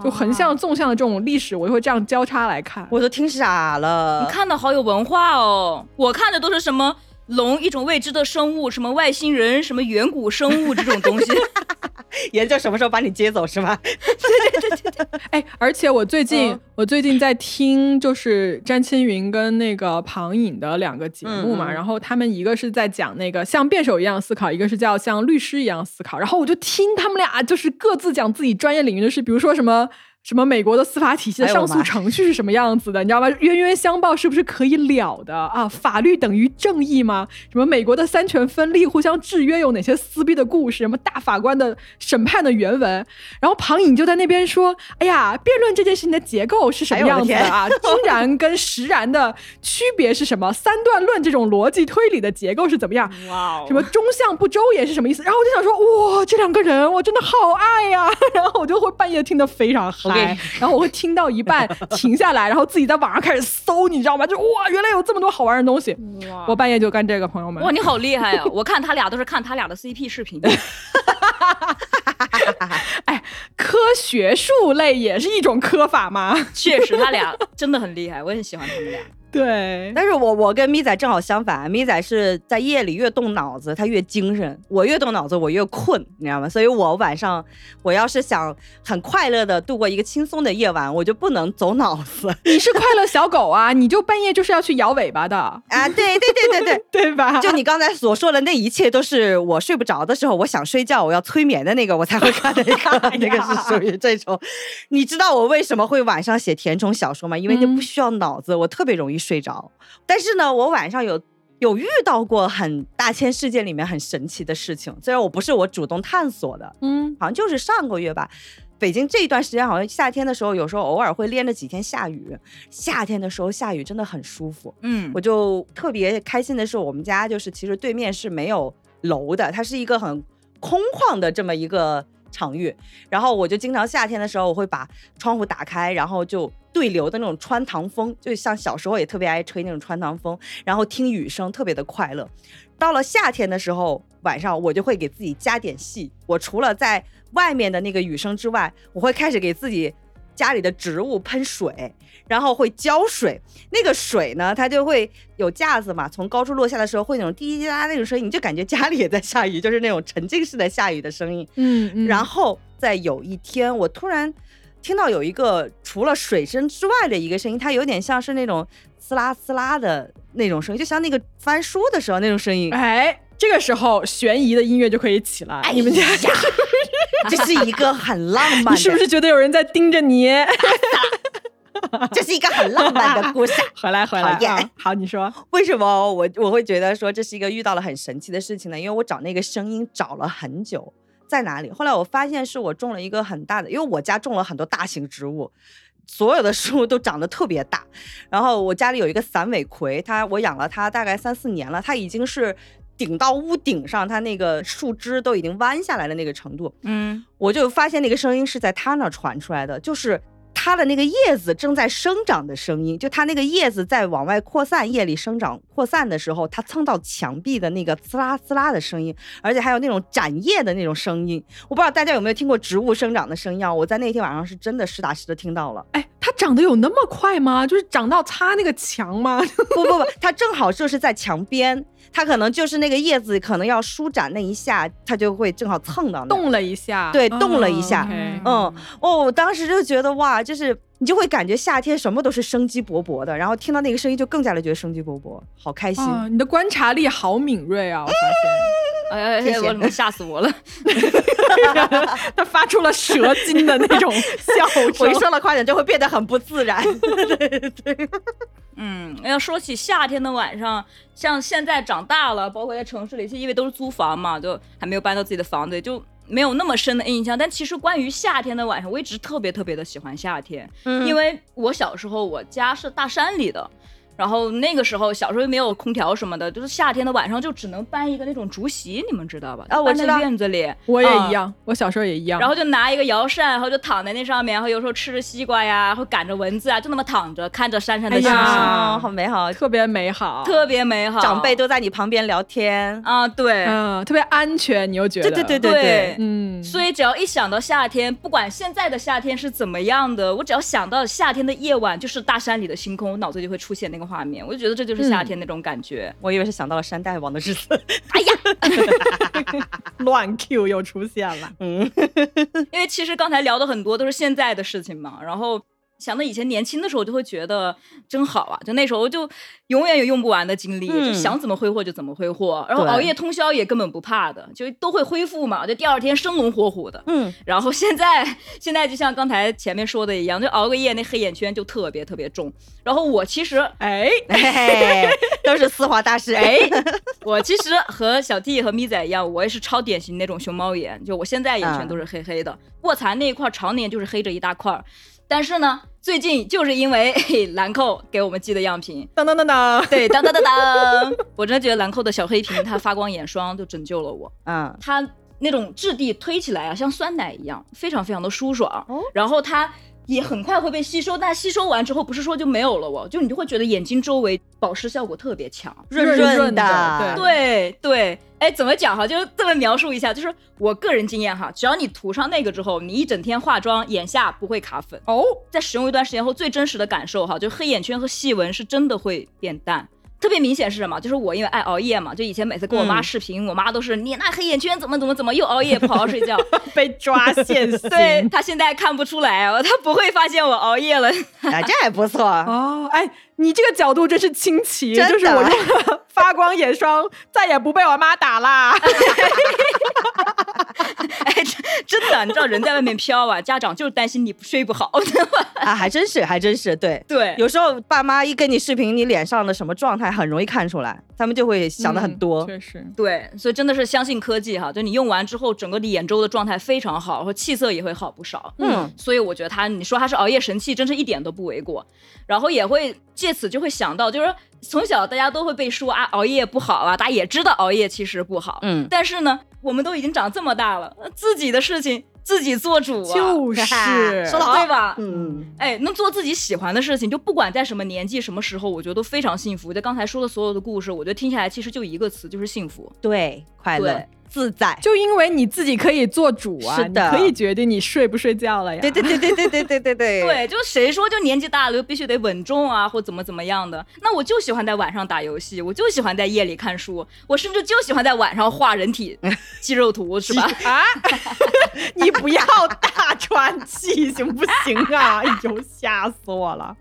就横向、纵向的这种历史，我就会这样交叉来看。我都听傻了你。看的好有文化哦。我看的都是什么龙，一种未知的生物，什么外星人，什么远古生物这种东西。(laughs) 研究什么时候把你接走是吧？对对对对对 (laughs) 哎，而且我最近、嗯我最近在听，就是詹青云跟那个庞颖的两个节目嘛，然后他们一个是在讲那个像辩手一样思考，一个是叫像律师一样思考，然后我就听他们俩就是各自讲自己专业领域的事，比如说什么。什么美国的司法体系的上诉程序是什么样子的，你知道吗？冤冤相报是不是可以了的啊？法律等于正义吗？什么美国的三权分立、互相制约有哪些撕逼的故事？什么大法官的审判的原文？然后庞颖就在那边说：“哎呀，辩论这件事情的结构是什么样子的啊？(laughs) 应然跟实然的区别是什么？三段论这种逻辑推理的结构是怎么样？哇哦什么中项不周延是什么意思？然后我就想说，哇，这两个人我真的好爱呀、然后我就会半夜听得非常嗨 OK，(laughs) 然后我会听到一半停下来，然后自己在网上开始搜，你知道吗？就哇，原来有这么多好玩的东西。哇我半夜就干这个，朋友们。哇，你好厉害呀！我看他俩都是看他俩的 CP 视频。(laughs) 哎，科学术类也是一种科法吗？确实，他俩真的很厉害，我也很喜欢他们俩。对，但是我我跟咪仔正好相反，咪仔是在夜里越动脑子，他越精神；我越动脑子，我越困，你知道吗？所以我晚上我要是想很快乐的度过一个轻松的夜晚，我就不能走脑子 (laughs) 你是快乐小狗啊，你就半夜就是要去摇尾巴的，啊！对对对对对。对 (laughs) 吧？就你刚才所说的那一切，都是我睡不着的时候，我想睡觉，我要催眠的那个，我才会看的那个，(laughs) 那个是属于这种。你知道我为什么会晚上写甜宠小说吗？因为那嗯不需要脑子，我特别容易睡着。但是呢，我晚上有有遇到过很大千世界里面很神奇的事情，虽然我不是我主动探索的，嗯，好像就是上个月吧。北京这一段时间，好像夏天的时候，有时候偶尔会连着几天下雨。夏天的时候下雨真的很舒服，嗯我就特别开心的是，我们家就是其实对面是没有楼的，它是一个很空旷的这么一个场域。然后我就经常夏天的时候，我会把窗户打开，然后就对流的那种穿堂风，就像小时候也特别爱吹那种穿堂风，然后听雨声，特别的快乐。到了夏天的时候，晚上我就会给自己加点戏。我除了在外面的那个雨声之外，我会开始给自己家里的植物喷水，然后会浇水。那个水呢，它就会有架子嘛，从高处落下的时候会那种滴滴答答那种声音，你就感觉家里也在下雨，就是那种沉浸式的下雨的声音。嗯嗯，然后在有一天，我突然听到有一个除了水声之外的一个声音，它有点像是那种呲啦呲啦的那种声音，就像那个翻书的时候那种声音。哎，这个时候悬疑的音乐就可以起来。你们家 (laughs) 这是一个很浪漫的，(laughs) 你是不是觉得有人在盯着你？这是一个很浪漫的故事？(laughs) 回来回来讨厌啊！好，你说。为什么我我会觉得说这是一个遇到了很神奇的事情呢？因为我找那个声音找了很久，在哪里？后来我发现是我种了一个很大的，因为我家种了很多大型植物，所有的树都长得特别大。然后我家里有一个散尾葵，它我养了它大概三四年了，它已经是顶到屋顶上，它那个树枝都已经弯下来的那个程度。嗯，我就发现那个声音是在它那儿传出来的，就是它的那个叶子正在生长的声音，就它那个叶子在往外扩散，夜里生长扩散的时候，它蹭到墙壁的那个滋啦滋啦的声音，而且还有那种展叶的那种声音。我不知道大家有没有听过植物生长的声音啊？我在那天晚上是真的实打实的听到了。哎，它长得有那么快吗？就是长到擦那个墙吗？(laughs) 不不不，它正好就是在墙边，它可能就是那个叶子可能要舒展那一下，它就会正好蹭到那。动了一下，对动了一下嗯，哦，我当时就觉得哇，就是你就会感觉夏天什么都是生机勃勃的，然后听到那个声音就更加的觉得生机勃勃，好开心。啊，你的观察力好敏锐啊！我发 (laughs) 哎呀，吓死我了。(laughs) 现他发出了蛇精的那种笑 (laughs) 声了快点，就会变得很不自然。嗯，要说起夏天的晚上，像现在长大了，包括在城市里，因为都是租房嘛，就还没有搬到自己的房子，就没有那么深的印象。但其实关于夏天的晚上，我一直特别特别的喜欢夏天，嗯因为我小时候我家是大山里的。然后那个时候小时候又没有空调什么的，就是夏天的晚上就只能搬一个那种竹席，你们知道吧？搬在啊我知道。院子里，我也啊一样，我小时候也一样。然后就拿一个摇扇，然后就躺在那上面，然后有时候吃着西瓜呀，然后赶着蚊子啊，就那么躺着，看着山上的哎星星，好美好，特别美好，特别美好。长辈都在你旁边聊天。啊，对，嗯，特别安全，你又觉得。对对对对对。对，嗯，所以只要一想到夏天，不管现在的夏天是怎么样的，我只要想到夏天的夜晚就是大山里的星空，我脑子就会出现那个画面，我就觉得这就是夏天那种感觉。我以为是想到了山大王的日子。哎呀 (laughs) 乱 Q 又出现了。嗯，(laughs) 因为其实刚才聊的很多都是现在的事情嘛，然后。想到以前年轻的时候，就会觉得真好啊！就那时候就永远有用不完的精力，嗯就想怎么挥霍就怎么挥霍，然后熬夜通宵也根本不怕的，就都会恢复嘛，就第二天生龙活虎的。嗯，(laughs) 然后现在现在就像刚才前面说的一样，就熬个夜那黑眼圈就特别特别重。然后我其实哎，都是丝滑大师。哎，(laughs) 我其实和小 T 和咪仔一样，我也是超典型那种熊猫眼，就我现在眼圈都是黑黑的，卧蚕那一块儿常年就是黑着一大块儿。但是呢，最近就是因为嘿兰蔻给我们寄的样品，当当当当，对，当当当当，(laughs) 我真的觉得兰蔻的小黑瓶它发光眼霜就拯救了我，嗯，它那种质地推起来啊，像酸奶一样，非常非常的舒爽，哦。然后它。也很快会被吸收，但吸收完之后不是说就没有了哦，就你就会觉得眼睛周围保湿效果特别强。润润的对对，哎，怎么讲哈？就是这么描述一下，就是我个人经验哈，只要你涂上那个之后，你一整天化妆，眼下不会卡粉。哦，在使用一段时间后，最真实的感受哈，就黑眼圈和细纹是真的会变淡。特别明显是什么？就是我因为爱熬夜嘛，就以前每次跟我妈嗯视频，我妈都是你那黑眼圈怎么怎么怎么又熬夜不好好睡觉。(laughs) 被抓现 (laughs) 行。对她现在看不出来哦，她不会发现我熬夜了。(laughs) 啊，这还不错。哦，哎，你这个角度真是清奇，真的就是我用了发光眼霜，再也不被我妈打啦。(laughs) 哎，真真的，你知道人在外面飘啊，家长就是担心你睡不好。啊，还真是，还真是，对。对，有时候爸妈一跟你视频，你脸上的什么状态很容易看出来，他们就会想的很多。嗯确实。对，所以真的是相信科技哈，就你用完之后，整个的眼周的状态非常好，和气色也会好不少。嗯，所以我觉得它，你说它是熬夜神器，真是一点都不为过。然后也会借此就会想到，就是从小大家都会被说啊，熬夜不好啊，大家也知道熬夜其实不好，嗯但是呢，我们都已经长这么大了，自己的事情自己做主啊，就是 (laughs) 说的对吧？嗯，哎，能做自己喜欢的事情，就不管在什么年纪、什么时候，我觉得都非常幸福。就刚才说的所有的故事，我觉得听下来其实就一个词，就是幸福。对，快乐对自在。就因为你自己可以做主啊，是的你可以决定你睡不睡觉了呀。对对对对对对对对对 (laughs) 对，就谁说就年纪大了就必须得稳重啊，或怎么怎么样的？那我就喜欢在晚上打游戏，我就喜欢在夜里看书，我甚至就喜欢在晚上画人体 (laughs) 肌肉图，是吧？(laughs) 啊，你不要大喘气行不行啊？哎呦，吓死我了！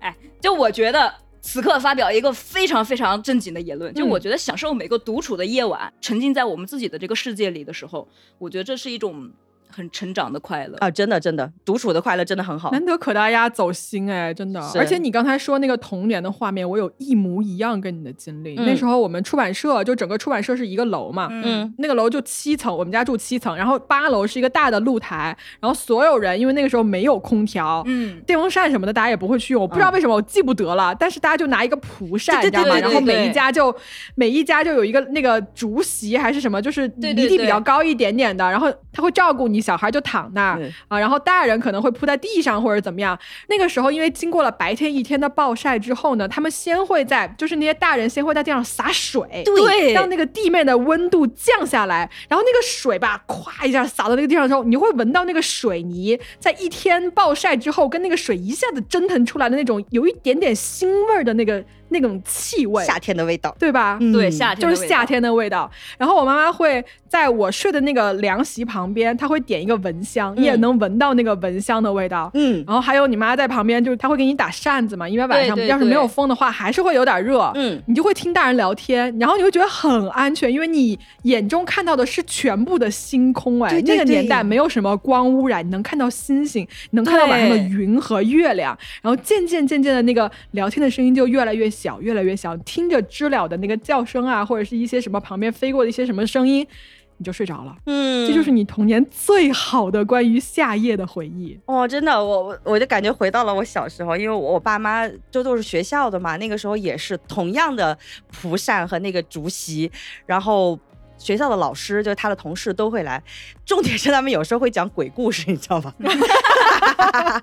哎就我觉得。此刻发表一个非常非常正经的言论，就我觉得享受每个独处的夜晚，沉浸在我们自己的这个世界里的时候，我觉得这是一种很成长的快乐。啊，真的真的，独处的快乐真的很好。难得可大鸭走心哎，真的。而且你刚才说那个童年的画面，我有一模一样跟你的经历。嗯那时候我们出版社就整个出版社是一个楼嘛，嗯那个楼就七层，我们家住七层，然后八楼是一个大的露台，然后所有人因为那个时候没有空调。嗯，电风扇什么的，大家也不会去用，我不知道为什么，我记不得了。但是大家就拿一个蒲扇，对对你知道吗？然后每一家就每一家就有一个那个竹席还是什么，就是对对离地比较高一点点的，然后他会照顾你，小孩就躺那儿啊，然后大人可能会铺在地上或者怎么样。那个时候，因为经过了白天一天的暴晒之后呢，他们先会在就是那些大人先会在地上洒水，对让那个地面的温度降下来，然后那个水吧，咵一下洒到那个地上之后，你会闻到那个水泥在一天暴晒之后，跟那个水一下子蒸腾出来的那种有一点点腥味儿的那个那种气味，夏天的味道，对吧？嗯对，夏天就是夏天的味道。然后我妈妈会在我睡的那个凉席旁边，她会点一个蚊香，你也嗯能闻到那个蚊香的味道。嗯然后还有你妈在旁边，就是她会给你打扇子嘛，因为晚上要是没有风的话，还是会有点热。嗯，你就会听大人聊天，然后你会觉得很安全，因为你眼中看到的是全部的星空。哎，那个年代没有什么光污染，你能看到星星，你能看到晚上的云和月亮。然后渐渐渐渐的那个聊天的声音就越来越小，越来越小，听着知了的那个叫声啊，或者是一些什么旁边飞过的一些什么声音，你就睡着了。嗯，这就是你童年最好的关于夏夜的回忆。哦，真的，我我我就感觉回到了我小时候，因为我我爸妈就都是学校的嘛，那个时候也是同样的蒲扇和那个竹席，然后学校的老师就是他的同事都会来，重点是他们有时候会讲鬼故事，(laughs) 你知道吗？(laughs)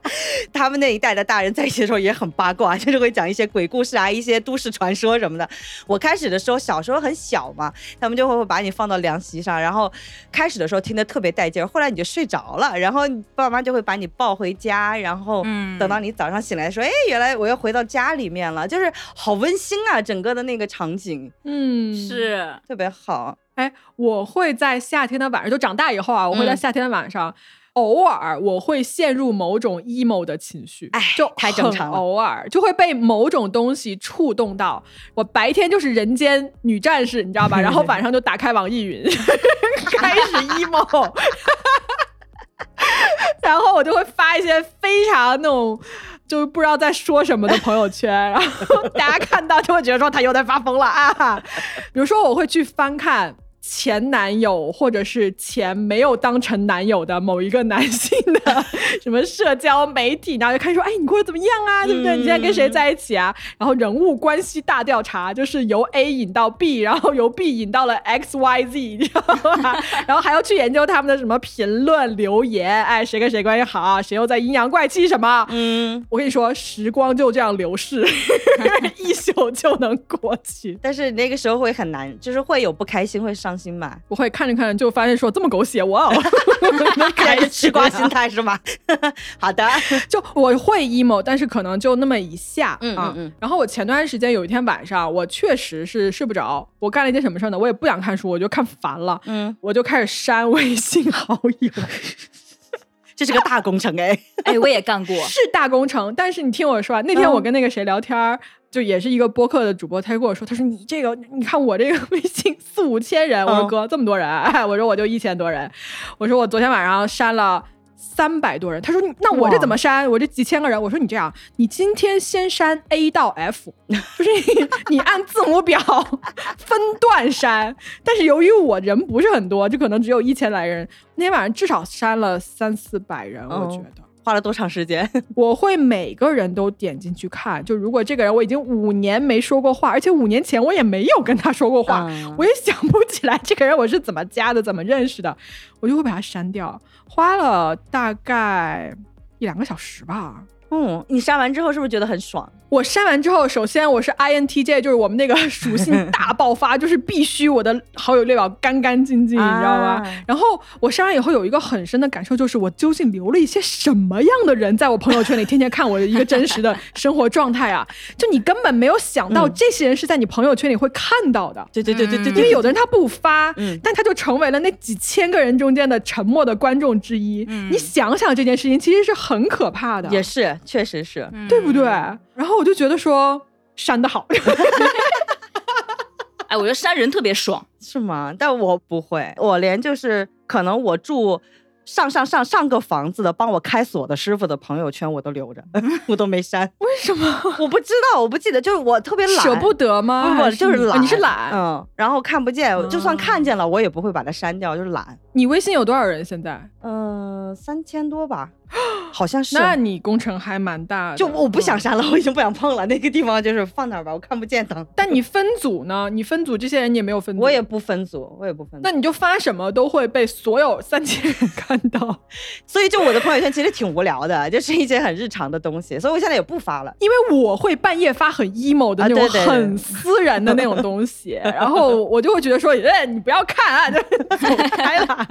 他们那一代的大人在一起的时候也很八卦，就是会讲一些鬼故事啊，一些都市传说什么的。我开始的时候小时候很小嘛，他们就会把你放到凉席上，然后开始的时候听得特别带劲儿，后来你就睡着了，然后你爸妈就会把你抱回家，然后嗯等到你早上醒来说，哎，原来我又回到家里面了，就是好温馨啊，整个的那个场景嗯，是特别好。哎，我会在夏天的晚上，就长大以后啊，我会在嗯夏天的晚上。偶尔我会陷入某种 emo 的情绪，哎就很太正常了偶尔就会被某种东西触动到。我白天就是人间女战士，你知道吧？然后晚上就打开网易云，(laughs) 开始 emo。然后我就会发一些非常那种就是不知道在说什么的朋友圈，然后大家看到就会觉得说他又在发疯了啊。比如说我会去翻看前男友或者是前没有当成男友的某一个男性的 (laughs) 什么社交媒体，然后就开始说，哎，你过得怎么样啊？对不对？你现在跟谁在一起啊？然后人物关系大调查，就是由 A 引到 B，然后由 B 引到了 X Y Z，你知道吗？(laughs) 然后还要去研究他们的什么评论留言，哎，谁跟谁关系好，谁又在阴阳怪气什么？嗯，我跟你说，时光就这样流逝，(laughs) 一宿就能过去。但是那个时候会很难，就是会有不开心，会伤心买。不会看着看着就发现说这么狗血，哇哦！(laughs) 开始吃瓜心态是吗？(laughs) 好的，就我会 emo，但是可能就那么一下，啊嗯嗯嗯然后我前段时间有一天晚上，我确实是睡不着，我干了一件什么事儿呢？我也不想看书，我就看烦了，嗯，我就开始删微信好友，(laughs) 这是个大工程哎。哎，我也干过。是大工程。但是你听我说啊，那天嗯我跟那个谁聊天儿。就也是一个播客的主播，他就跟我说，他说你这个，你看我这个微信四五千人，我说嗯。哥这么多人，哎，我说我就一千多人，我说我昨天晚上删了三百多人，他说那我这怎么删？我这几千个人，我说你这样，你今天先删 A 到 F，(laughs) 就是你你按字母表 (laughs) 分段删，但是由于我人不是很多，就可能只有一千来人，那天晚上至少删了三四百人，我哦觉得。花了多长时间？(laughs) 我会每个人都点进去看，就如果这个人我已经五年没说过话，而且五年前我也没有跟他说过话，嗯我也想不起来这个人我是怎么加的、怎么认识的，我就会把他删掉，花了大概一两个小时吧。嗯，你删完之后是不是觉得很爽？我删完之后，首先我是 INTJ，就是我们那个 (laughs) 属性大爆发，就是必须我的好友列表干干净净，你知道吗？啊然后我删完以后有一个很深的感受，就是我究竟留了一些什么样的人在我朋友圈里天天看我的一个真实的生活状态啊？就你根本没有想到嗯这些人是在你朋友圈里会看到的。对对对对对因为有的人他不发，嗯但他就成为了那几千个人中间的沉默的观众之一。嗯你想想这件事情，其实是很可怕的。也是，确实是。对不对？嗯然后我就觉得说删的好，(laughs) 哎，我觉得删人特别爽。是吗？但我不会，我连就是可能我住上上上上个房子的帮我开锁的师傅的朋友圈我都留着，(laughs) 我都没删。为什么我不知道，我不记得，就是我特别懒，舍不得吗？不不就是懒，你哦你是懒。嗯，然后看不见，就算哦看见了，我也不会把它删掉，就是懒。你微信有多少人现在？嗯、三千多吧，(laughs) (gasps) 好像是。那你工程还蛮大的。就我不想嗯。删了，我已经不想碰了。(laughs) 那个地方就是放那儿吧，我看不见等。但你分组呢？你分组这些人你也没有分组，我也。不分组，我也不分组。那你就发什么都会被所有三千人看到，(laughs) 所以就我的朋友圈其实挺无聊的，(laughs) 就是一些很日常的东西，所以我现在也不发了。因为我会半夜发很 emo 的那种很私人的那种东西，然后我就会觉得说，哎，你不要看啊，就走开了。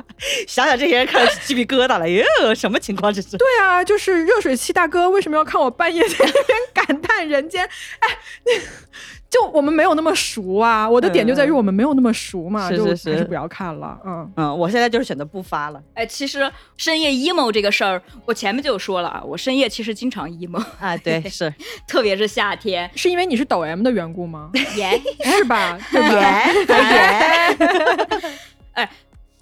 想想这些人看着鸡皮疙瘩了，哟，什么情况这是？对啊，就是热水器大哥为什么要看我半夜在那边 (laughs) 感叹人间？哎，就我们没有那么熟啊，我的点就在于我们没有那么熟嘛，是就还是不要看了，嗯。嗯，我现在就是选择不发了哎，其实深夜 emo 这个事儿，我前面就有说了啊，我深夜其实经常 emo，啊。对，(laughs) 是特别是夏天。是因为你是抖 M 的缘故吗？(laughs) 耶，是吧？对吧？耶，哎，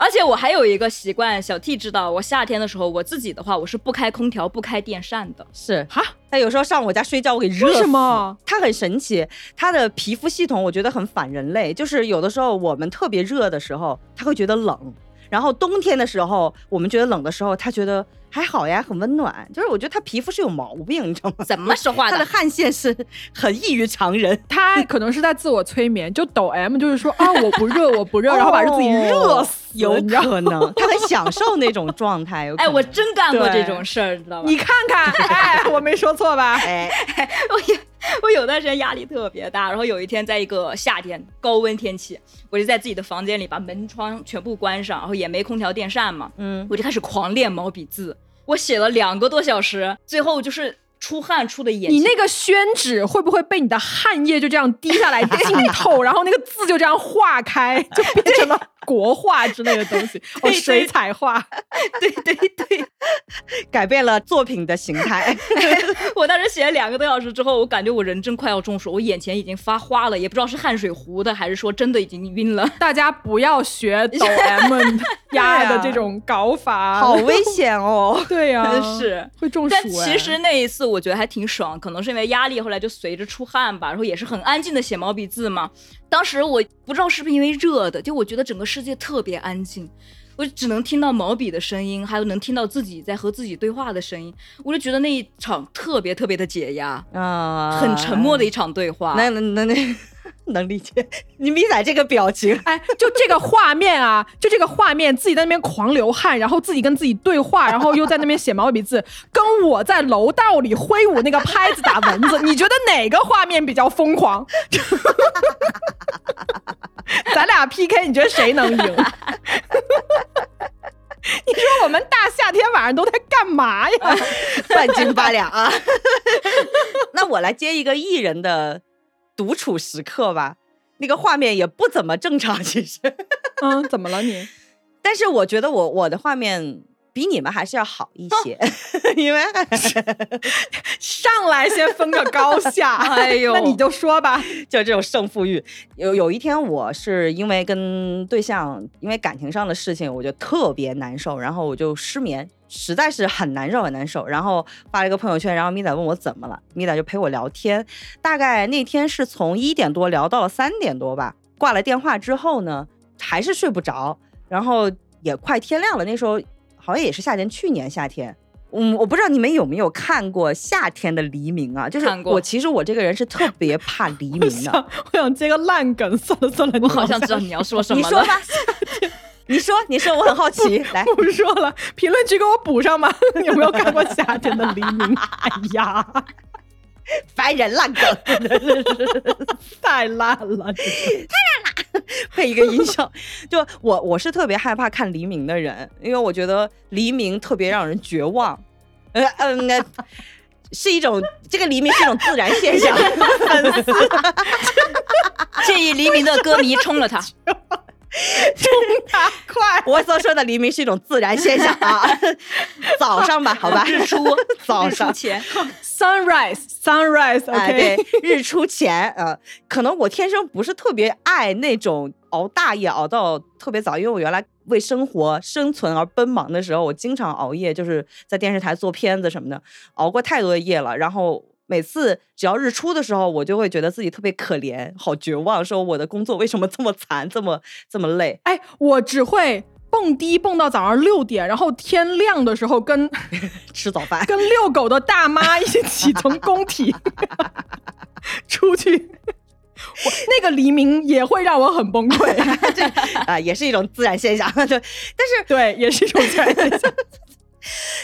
而且我还有一个习惯，小 T 知道，我夏天的时候，我自己的话，我是不开空调、不开电扇的。是哈，他有时候上我家睡觉，我给热为什么？(laughs) 他很神奇，他的皮肤系统我觉得很反人类，就是有的时候我们特别热的时候，他会觉得冷，然后冬天的时候我们觉得冷的时候，他觉得还好呀，很温暖。就是我觉得他皮肤是有毛病，你知道吗？怎么说话他的的？汗腺是很异于常人。他可能是在自我催眠，就抖 M 就是说啊，我不热，我不热，然后把自己热死，哦有可能，他很享受那种状态。哎，我真干过这种事儿，知道吗？你看看，(laughs) 哎，我没说错吧？哎，(laughs) 我有我有段时间压力特别大，然后有一天在一个夏天高温天气，我就在自己的房间里把门窗全部关上，然后也没空调电扇嘛，嗯，我就开始狂练毛笔字，我写了两个多小时，最后就是出汗出的眼睛。你那个宣纸会不会被你的汗液就这样滴下来 (laughs) 浸透，然后那个字就这样化开，就变成了国画之类的东西，(laughs) 哦，水彩画。对 (laughs) 对对，(laughs) 改变了作品的形态。我当时写了两个多小时之后，我感觉我人真快要中暑，我眼前已经发花了，也不知道是汗水糊的，还是说真的已经晕了。大家不要学抖 M 压的这种搞法，好危险哦！对呀、是会中暑、但哎。其实那一次我觉得还挺爽，可能是因为压力，后来就随着出汗吧，然后也是很安静的写毛笔字嘛。当时我不知道是不是因为热的，就我觉得整个世界特别安静，我只能听到毛笔的声音，还有能听到自己在和自己对话的声音，我就觉得那一场特别特别的解压，啊，很沉默的一场对话。那那那那能理解。你咪仔这个表情，哎，就这个画面啊，(laughs) 就这个画面，自己在那边狂流汗，然后自己跟自己对话，然后又在那边写毛笔字，(laughs) 跟我在楼道里挥舞那个拍子打蚊子，(laughs) 你觉得哪个画面比较疯狂？咱俩 PK，你觉得谁能赢？你说我们大夏天晚上都在干嘛呀？半斤八两啊！那我来接一个艺人的独处时刻吧。那个画面也不怎么正常，其实，(laughs) 嗯，怎么了你？(laughs) 但是我觉得我我的画面比你们还是要好一些，(laughs) 因为上来先分个高下。哎呦那你就说吧。就这种胜负欲。有有一天，我是因为跟对象因为感情上的事情，我就特别难受，然后我就失眠，实在是很难受很难受。然后发了一个朋友圈，然后米仔问我怎么了，米仔就陪我聊天。大概那天是从一点多聊到了三点多吧。挂了电话之后呢，还是睡不着，然后也快天亮了。那时候好像也是夏天，去年夏天。嗯，我不知道你们有没有看过夏天的黎明啊？就是我其实我这个人是特别怕黎明的。想，(laughs) 我想接个烂梗，算了算了，(laughs) 我好像知道你要说什么了。你说吧，你说，你说，我很好奇。来，不说了，评论区给我补上吧。你 (laughs) 有没有看过夏天的黎明？哎呀，烦人烂梗，(laughs) 太烂了！太烂了配一个音效。就我，我是特别害怕看黎明的人，因为我觉得黎明特别让人绝望。呃嗯，那是一种这个黎明是一种自然现象。(laughs) 建议黎明的歌迷冲了他。(laughs) 大快，我所说的黎明是一种自然现象啊。(laughs) 早上吧，好吧，日出，(laughs) 早上。前，sunrise sunrise，OK，、哎，对，日出前，呃，可能我天生不是特别爱那种熬大夜熬到特别早，因为我原来为生活生存而奔忙的时候，我经常熬夜，就是在电视台做片子什么的，熬过太多的夜了。然后每次只要日出的时候，我就会觉得自己特别可怜，好绝望，说我的工作为什么这么惨，这么这么累？哎，我只会蹦迪蹦到早上六点，然后天亮的时候跟吃早饭。(laughs) 跟遛狗的大妈一起从工体 (laughs) 出去。我那个黎明也会让我很崩溃，(laughs) 啊、也是一种自然现象。就但是对，也是一种自然现象。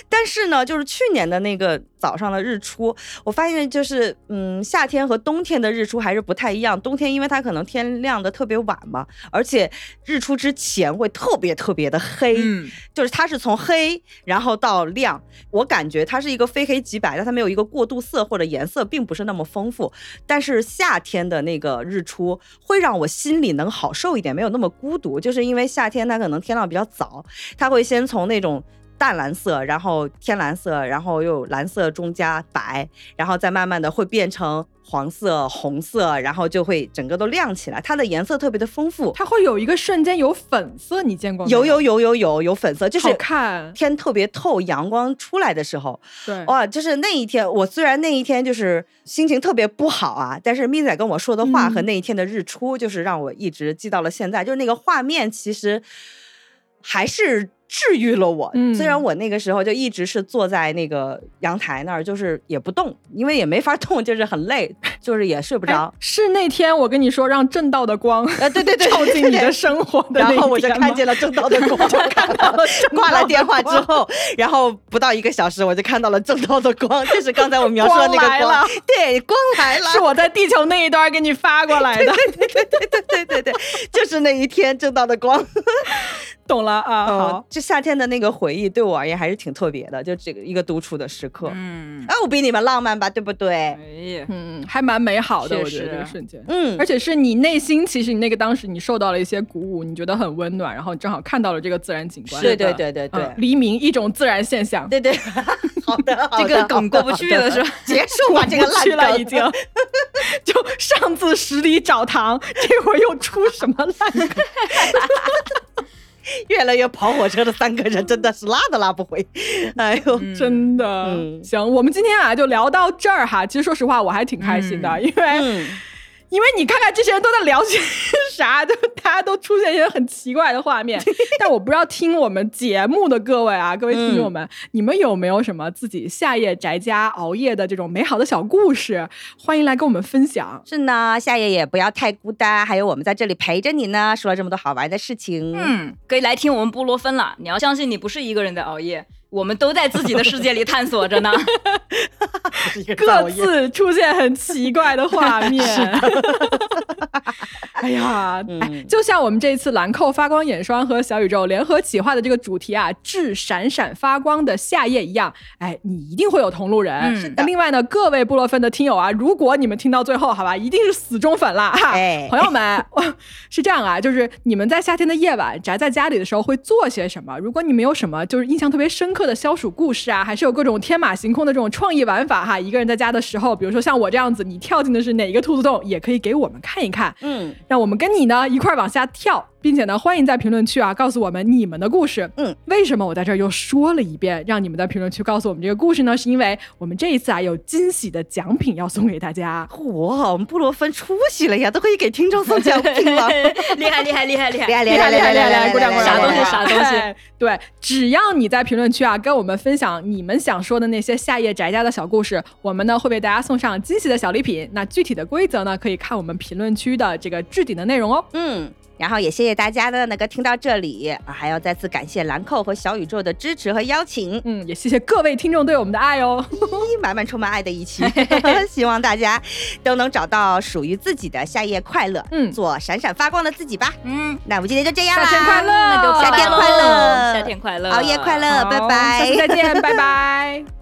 但是呢，就是去年的那个早上的日出，我发现就是，嗯，夏天和冬天的日出还是不太一样。冬天因为它可能天亮的特别晚嘛，而且日出之前会特别特别的黑，嗯，就是它是从黑然后到亮，我感觉它是一个非黑即白，但它没有一个过渡色或者颜色并不是那么丰富。但是夏天的那个日出会让我心里能好受一点，没有那么孤独，就是因为夏天它可能天亮比较早，它会先从那种。淡蓝色，然后天蓝色，然后又蓝色中加白，然后再慢慢的会变成黄色、红色，然后就会整个都亮起来。它的颜色特别的丰富，它会有一个瞬间有粉色，你见过吗？有有有有有有粉色，就是看，天特别透，阳光出来的时候，对，哇，就是那一天，我虽然那一天就是心情特别不好啊，但是咪仔跟我说的话和嗯。那一天的日出，就是让我一直记到了现在。就是那个画面，其实还是治愈了我。嗯虽然我那个时候就一直是坐在那个阳台那儿，就是也不动，因为也没法动，就是很累，就是也睡不哎着。是那天我跟你说让正道的光呃，对对对，(laughs) 照进你的生活的然后我就看见了正道的光，(laughs) 就看到了挂了电话之后，然后不到一个小时，我就看到了正道的光，就是刚才我描述的那个 (laughs) 光光来了，对，光来了，是我在地球那一端给你发过来的。对对对对对对对，就是那一天正道的光。懂了啊。嗯好，，这夏天的那个回忆对我而言还是挺特别的，就这个一个独处的时刻。嗯，啊，我比你们浪漫吧，对不对？哎呀，嗯，还蛮美好的，确我觉得这个瞬间。嗯而，且是你内心，其实你那个当时你受到了一些鼓舞，你觉得很温暖，然后正好看到了这个自然景观。对对对对对嗯，黎明一种自然现象。对对，(laughs) 好的，(laughs) 好这个梗过不去了是吧？结束吧，这个烂去了梗已经，(laughs) 就上次十里找糖，这会儿又出什么烂梗？(laughs) 越来越跑火车的三个人真的是拉都拉不回。(laughs) 哎呦，真的，嗯。行，我们今天啊就聊到这儿哈。其实说实话，我还挺开心的，嗯。因为、嗯，因为你看看这些人都在聊些啥，就大家都出现一些很奇怪的画面。(laughs) 但我不知道听我们节目的各位啊，各位听众们，你们有没有什么自己夏夜宅家熬夜的这种美好的小故事？欢迎来跟我们分享。是呢，夏夜也不要太孤单，还有我们在这里陪着你呢。说了这么多好玩的事情，嗯，可以来听我们布洛芬了。你要相信，你不是一个人在熬夜，我们都在自己的世界里探索着呢。(laughs) 各自出现很奇怪的画面。(laughs) (laughs) 哎呀，嗯哎，就像我们这一次兰蔻发光眼霜和小宇宙联合企划的这个主题啊，致闪闪发光的夏夜一样，哎，你一定会有同路人。那另外呢，各位布洛芬的听友啊，如果你们听到最后，好吧，一定是死忠粉啦哈。哎 (laughs) 朋友们，(laughs) 是这样啊，就是你们在夏天的夜晚宅在家里的时候会做些什么？如果你们有什么就是印象特别深刻的消暑故事啊，还是有各种天马行空的这种创意玩法哈，一个人在家的时候，比如说像我这样子，你跳进的是哪一个兔子洞，也可以给我们看一看，嗯，让我们跟你呢一块往下跳。并且呢，欢迎在评论区啊告诉我们你们的故事。嗯，为什么我在这儿又说了一遍，让你们在评论区告诉我们这个故事呢？是因为我们这一次啊有惊喜的奖品要送给大家。哇，我们布洛芬出息了呀，都可以给听众送奖品了，厉害厉害厉害厉害！厉害厉厉害厉害厉害！害鼓掌鼓掌！啥东西鼓掌啥东西哎对，只要你在评论区啊跟我们分享你们想说的那些夏夜宅家的小故事，我们呢会为大家送上惊喜的小礼品。那具体的规则呢，可以看我们评论区的这个置顶的内容哦。嗯。然后也谢谢大家的那个听到这里，啊还要再次感谢兰蔻和小宇宙的支持和邀请，嗯，也谢谢各位听众对我们的爱哦。(laughs) 满满充满爱的一期，(laughs) (laughs) 希望大家都能找到属于自己的夏夜快乐，嗯。做闪闪发光的自己吧。嗯，那我们今天就这样啦，夏天快乐。那就夏天快乐。夏天快乐，熬夜快乐，拜拜，下次再见，拜拜。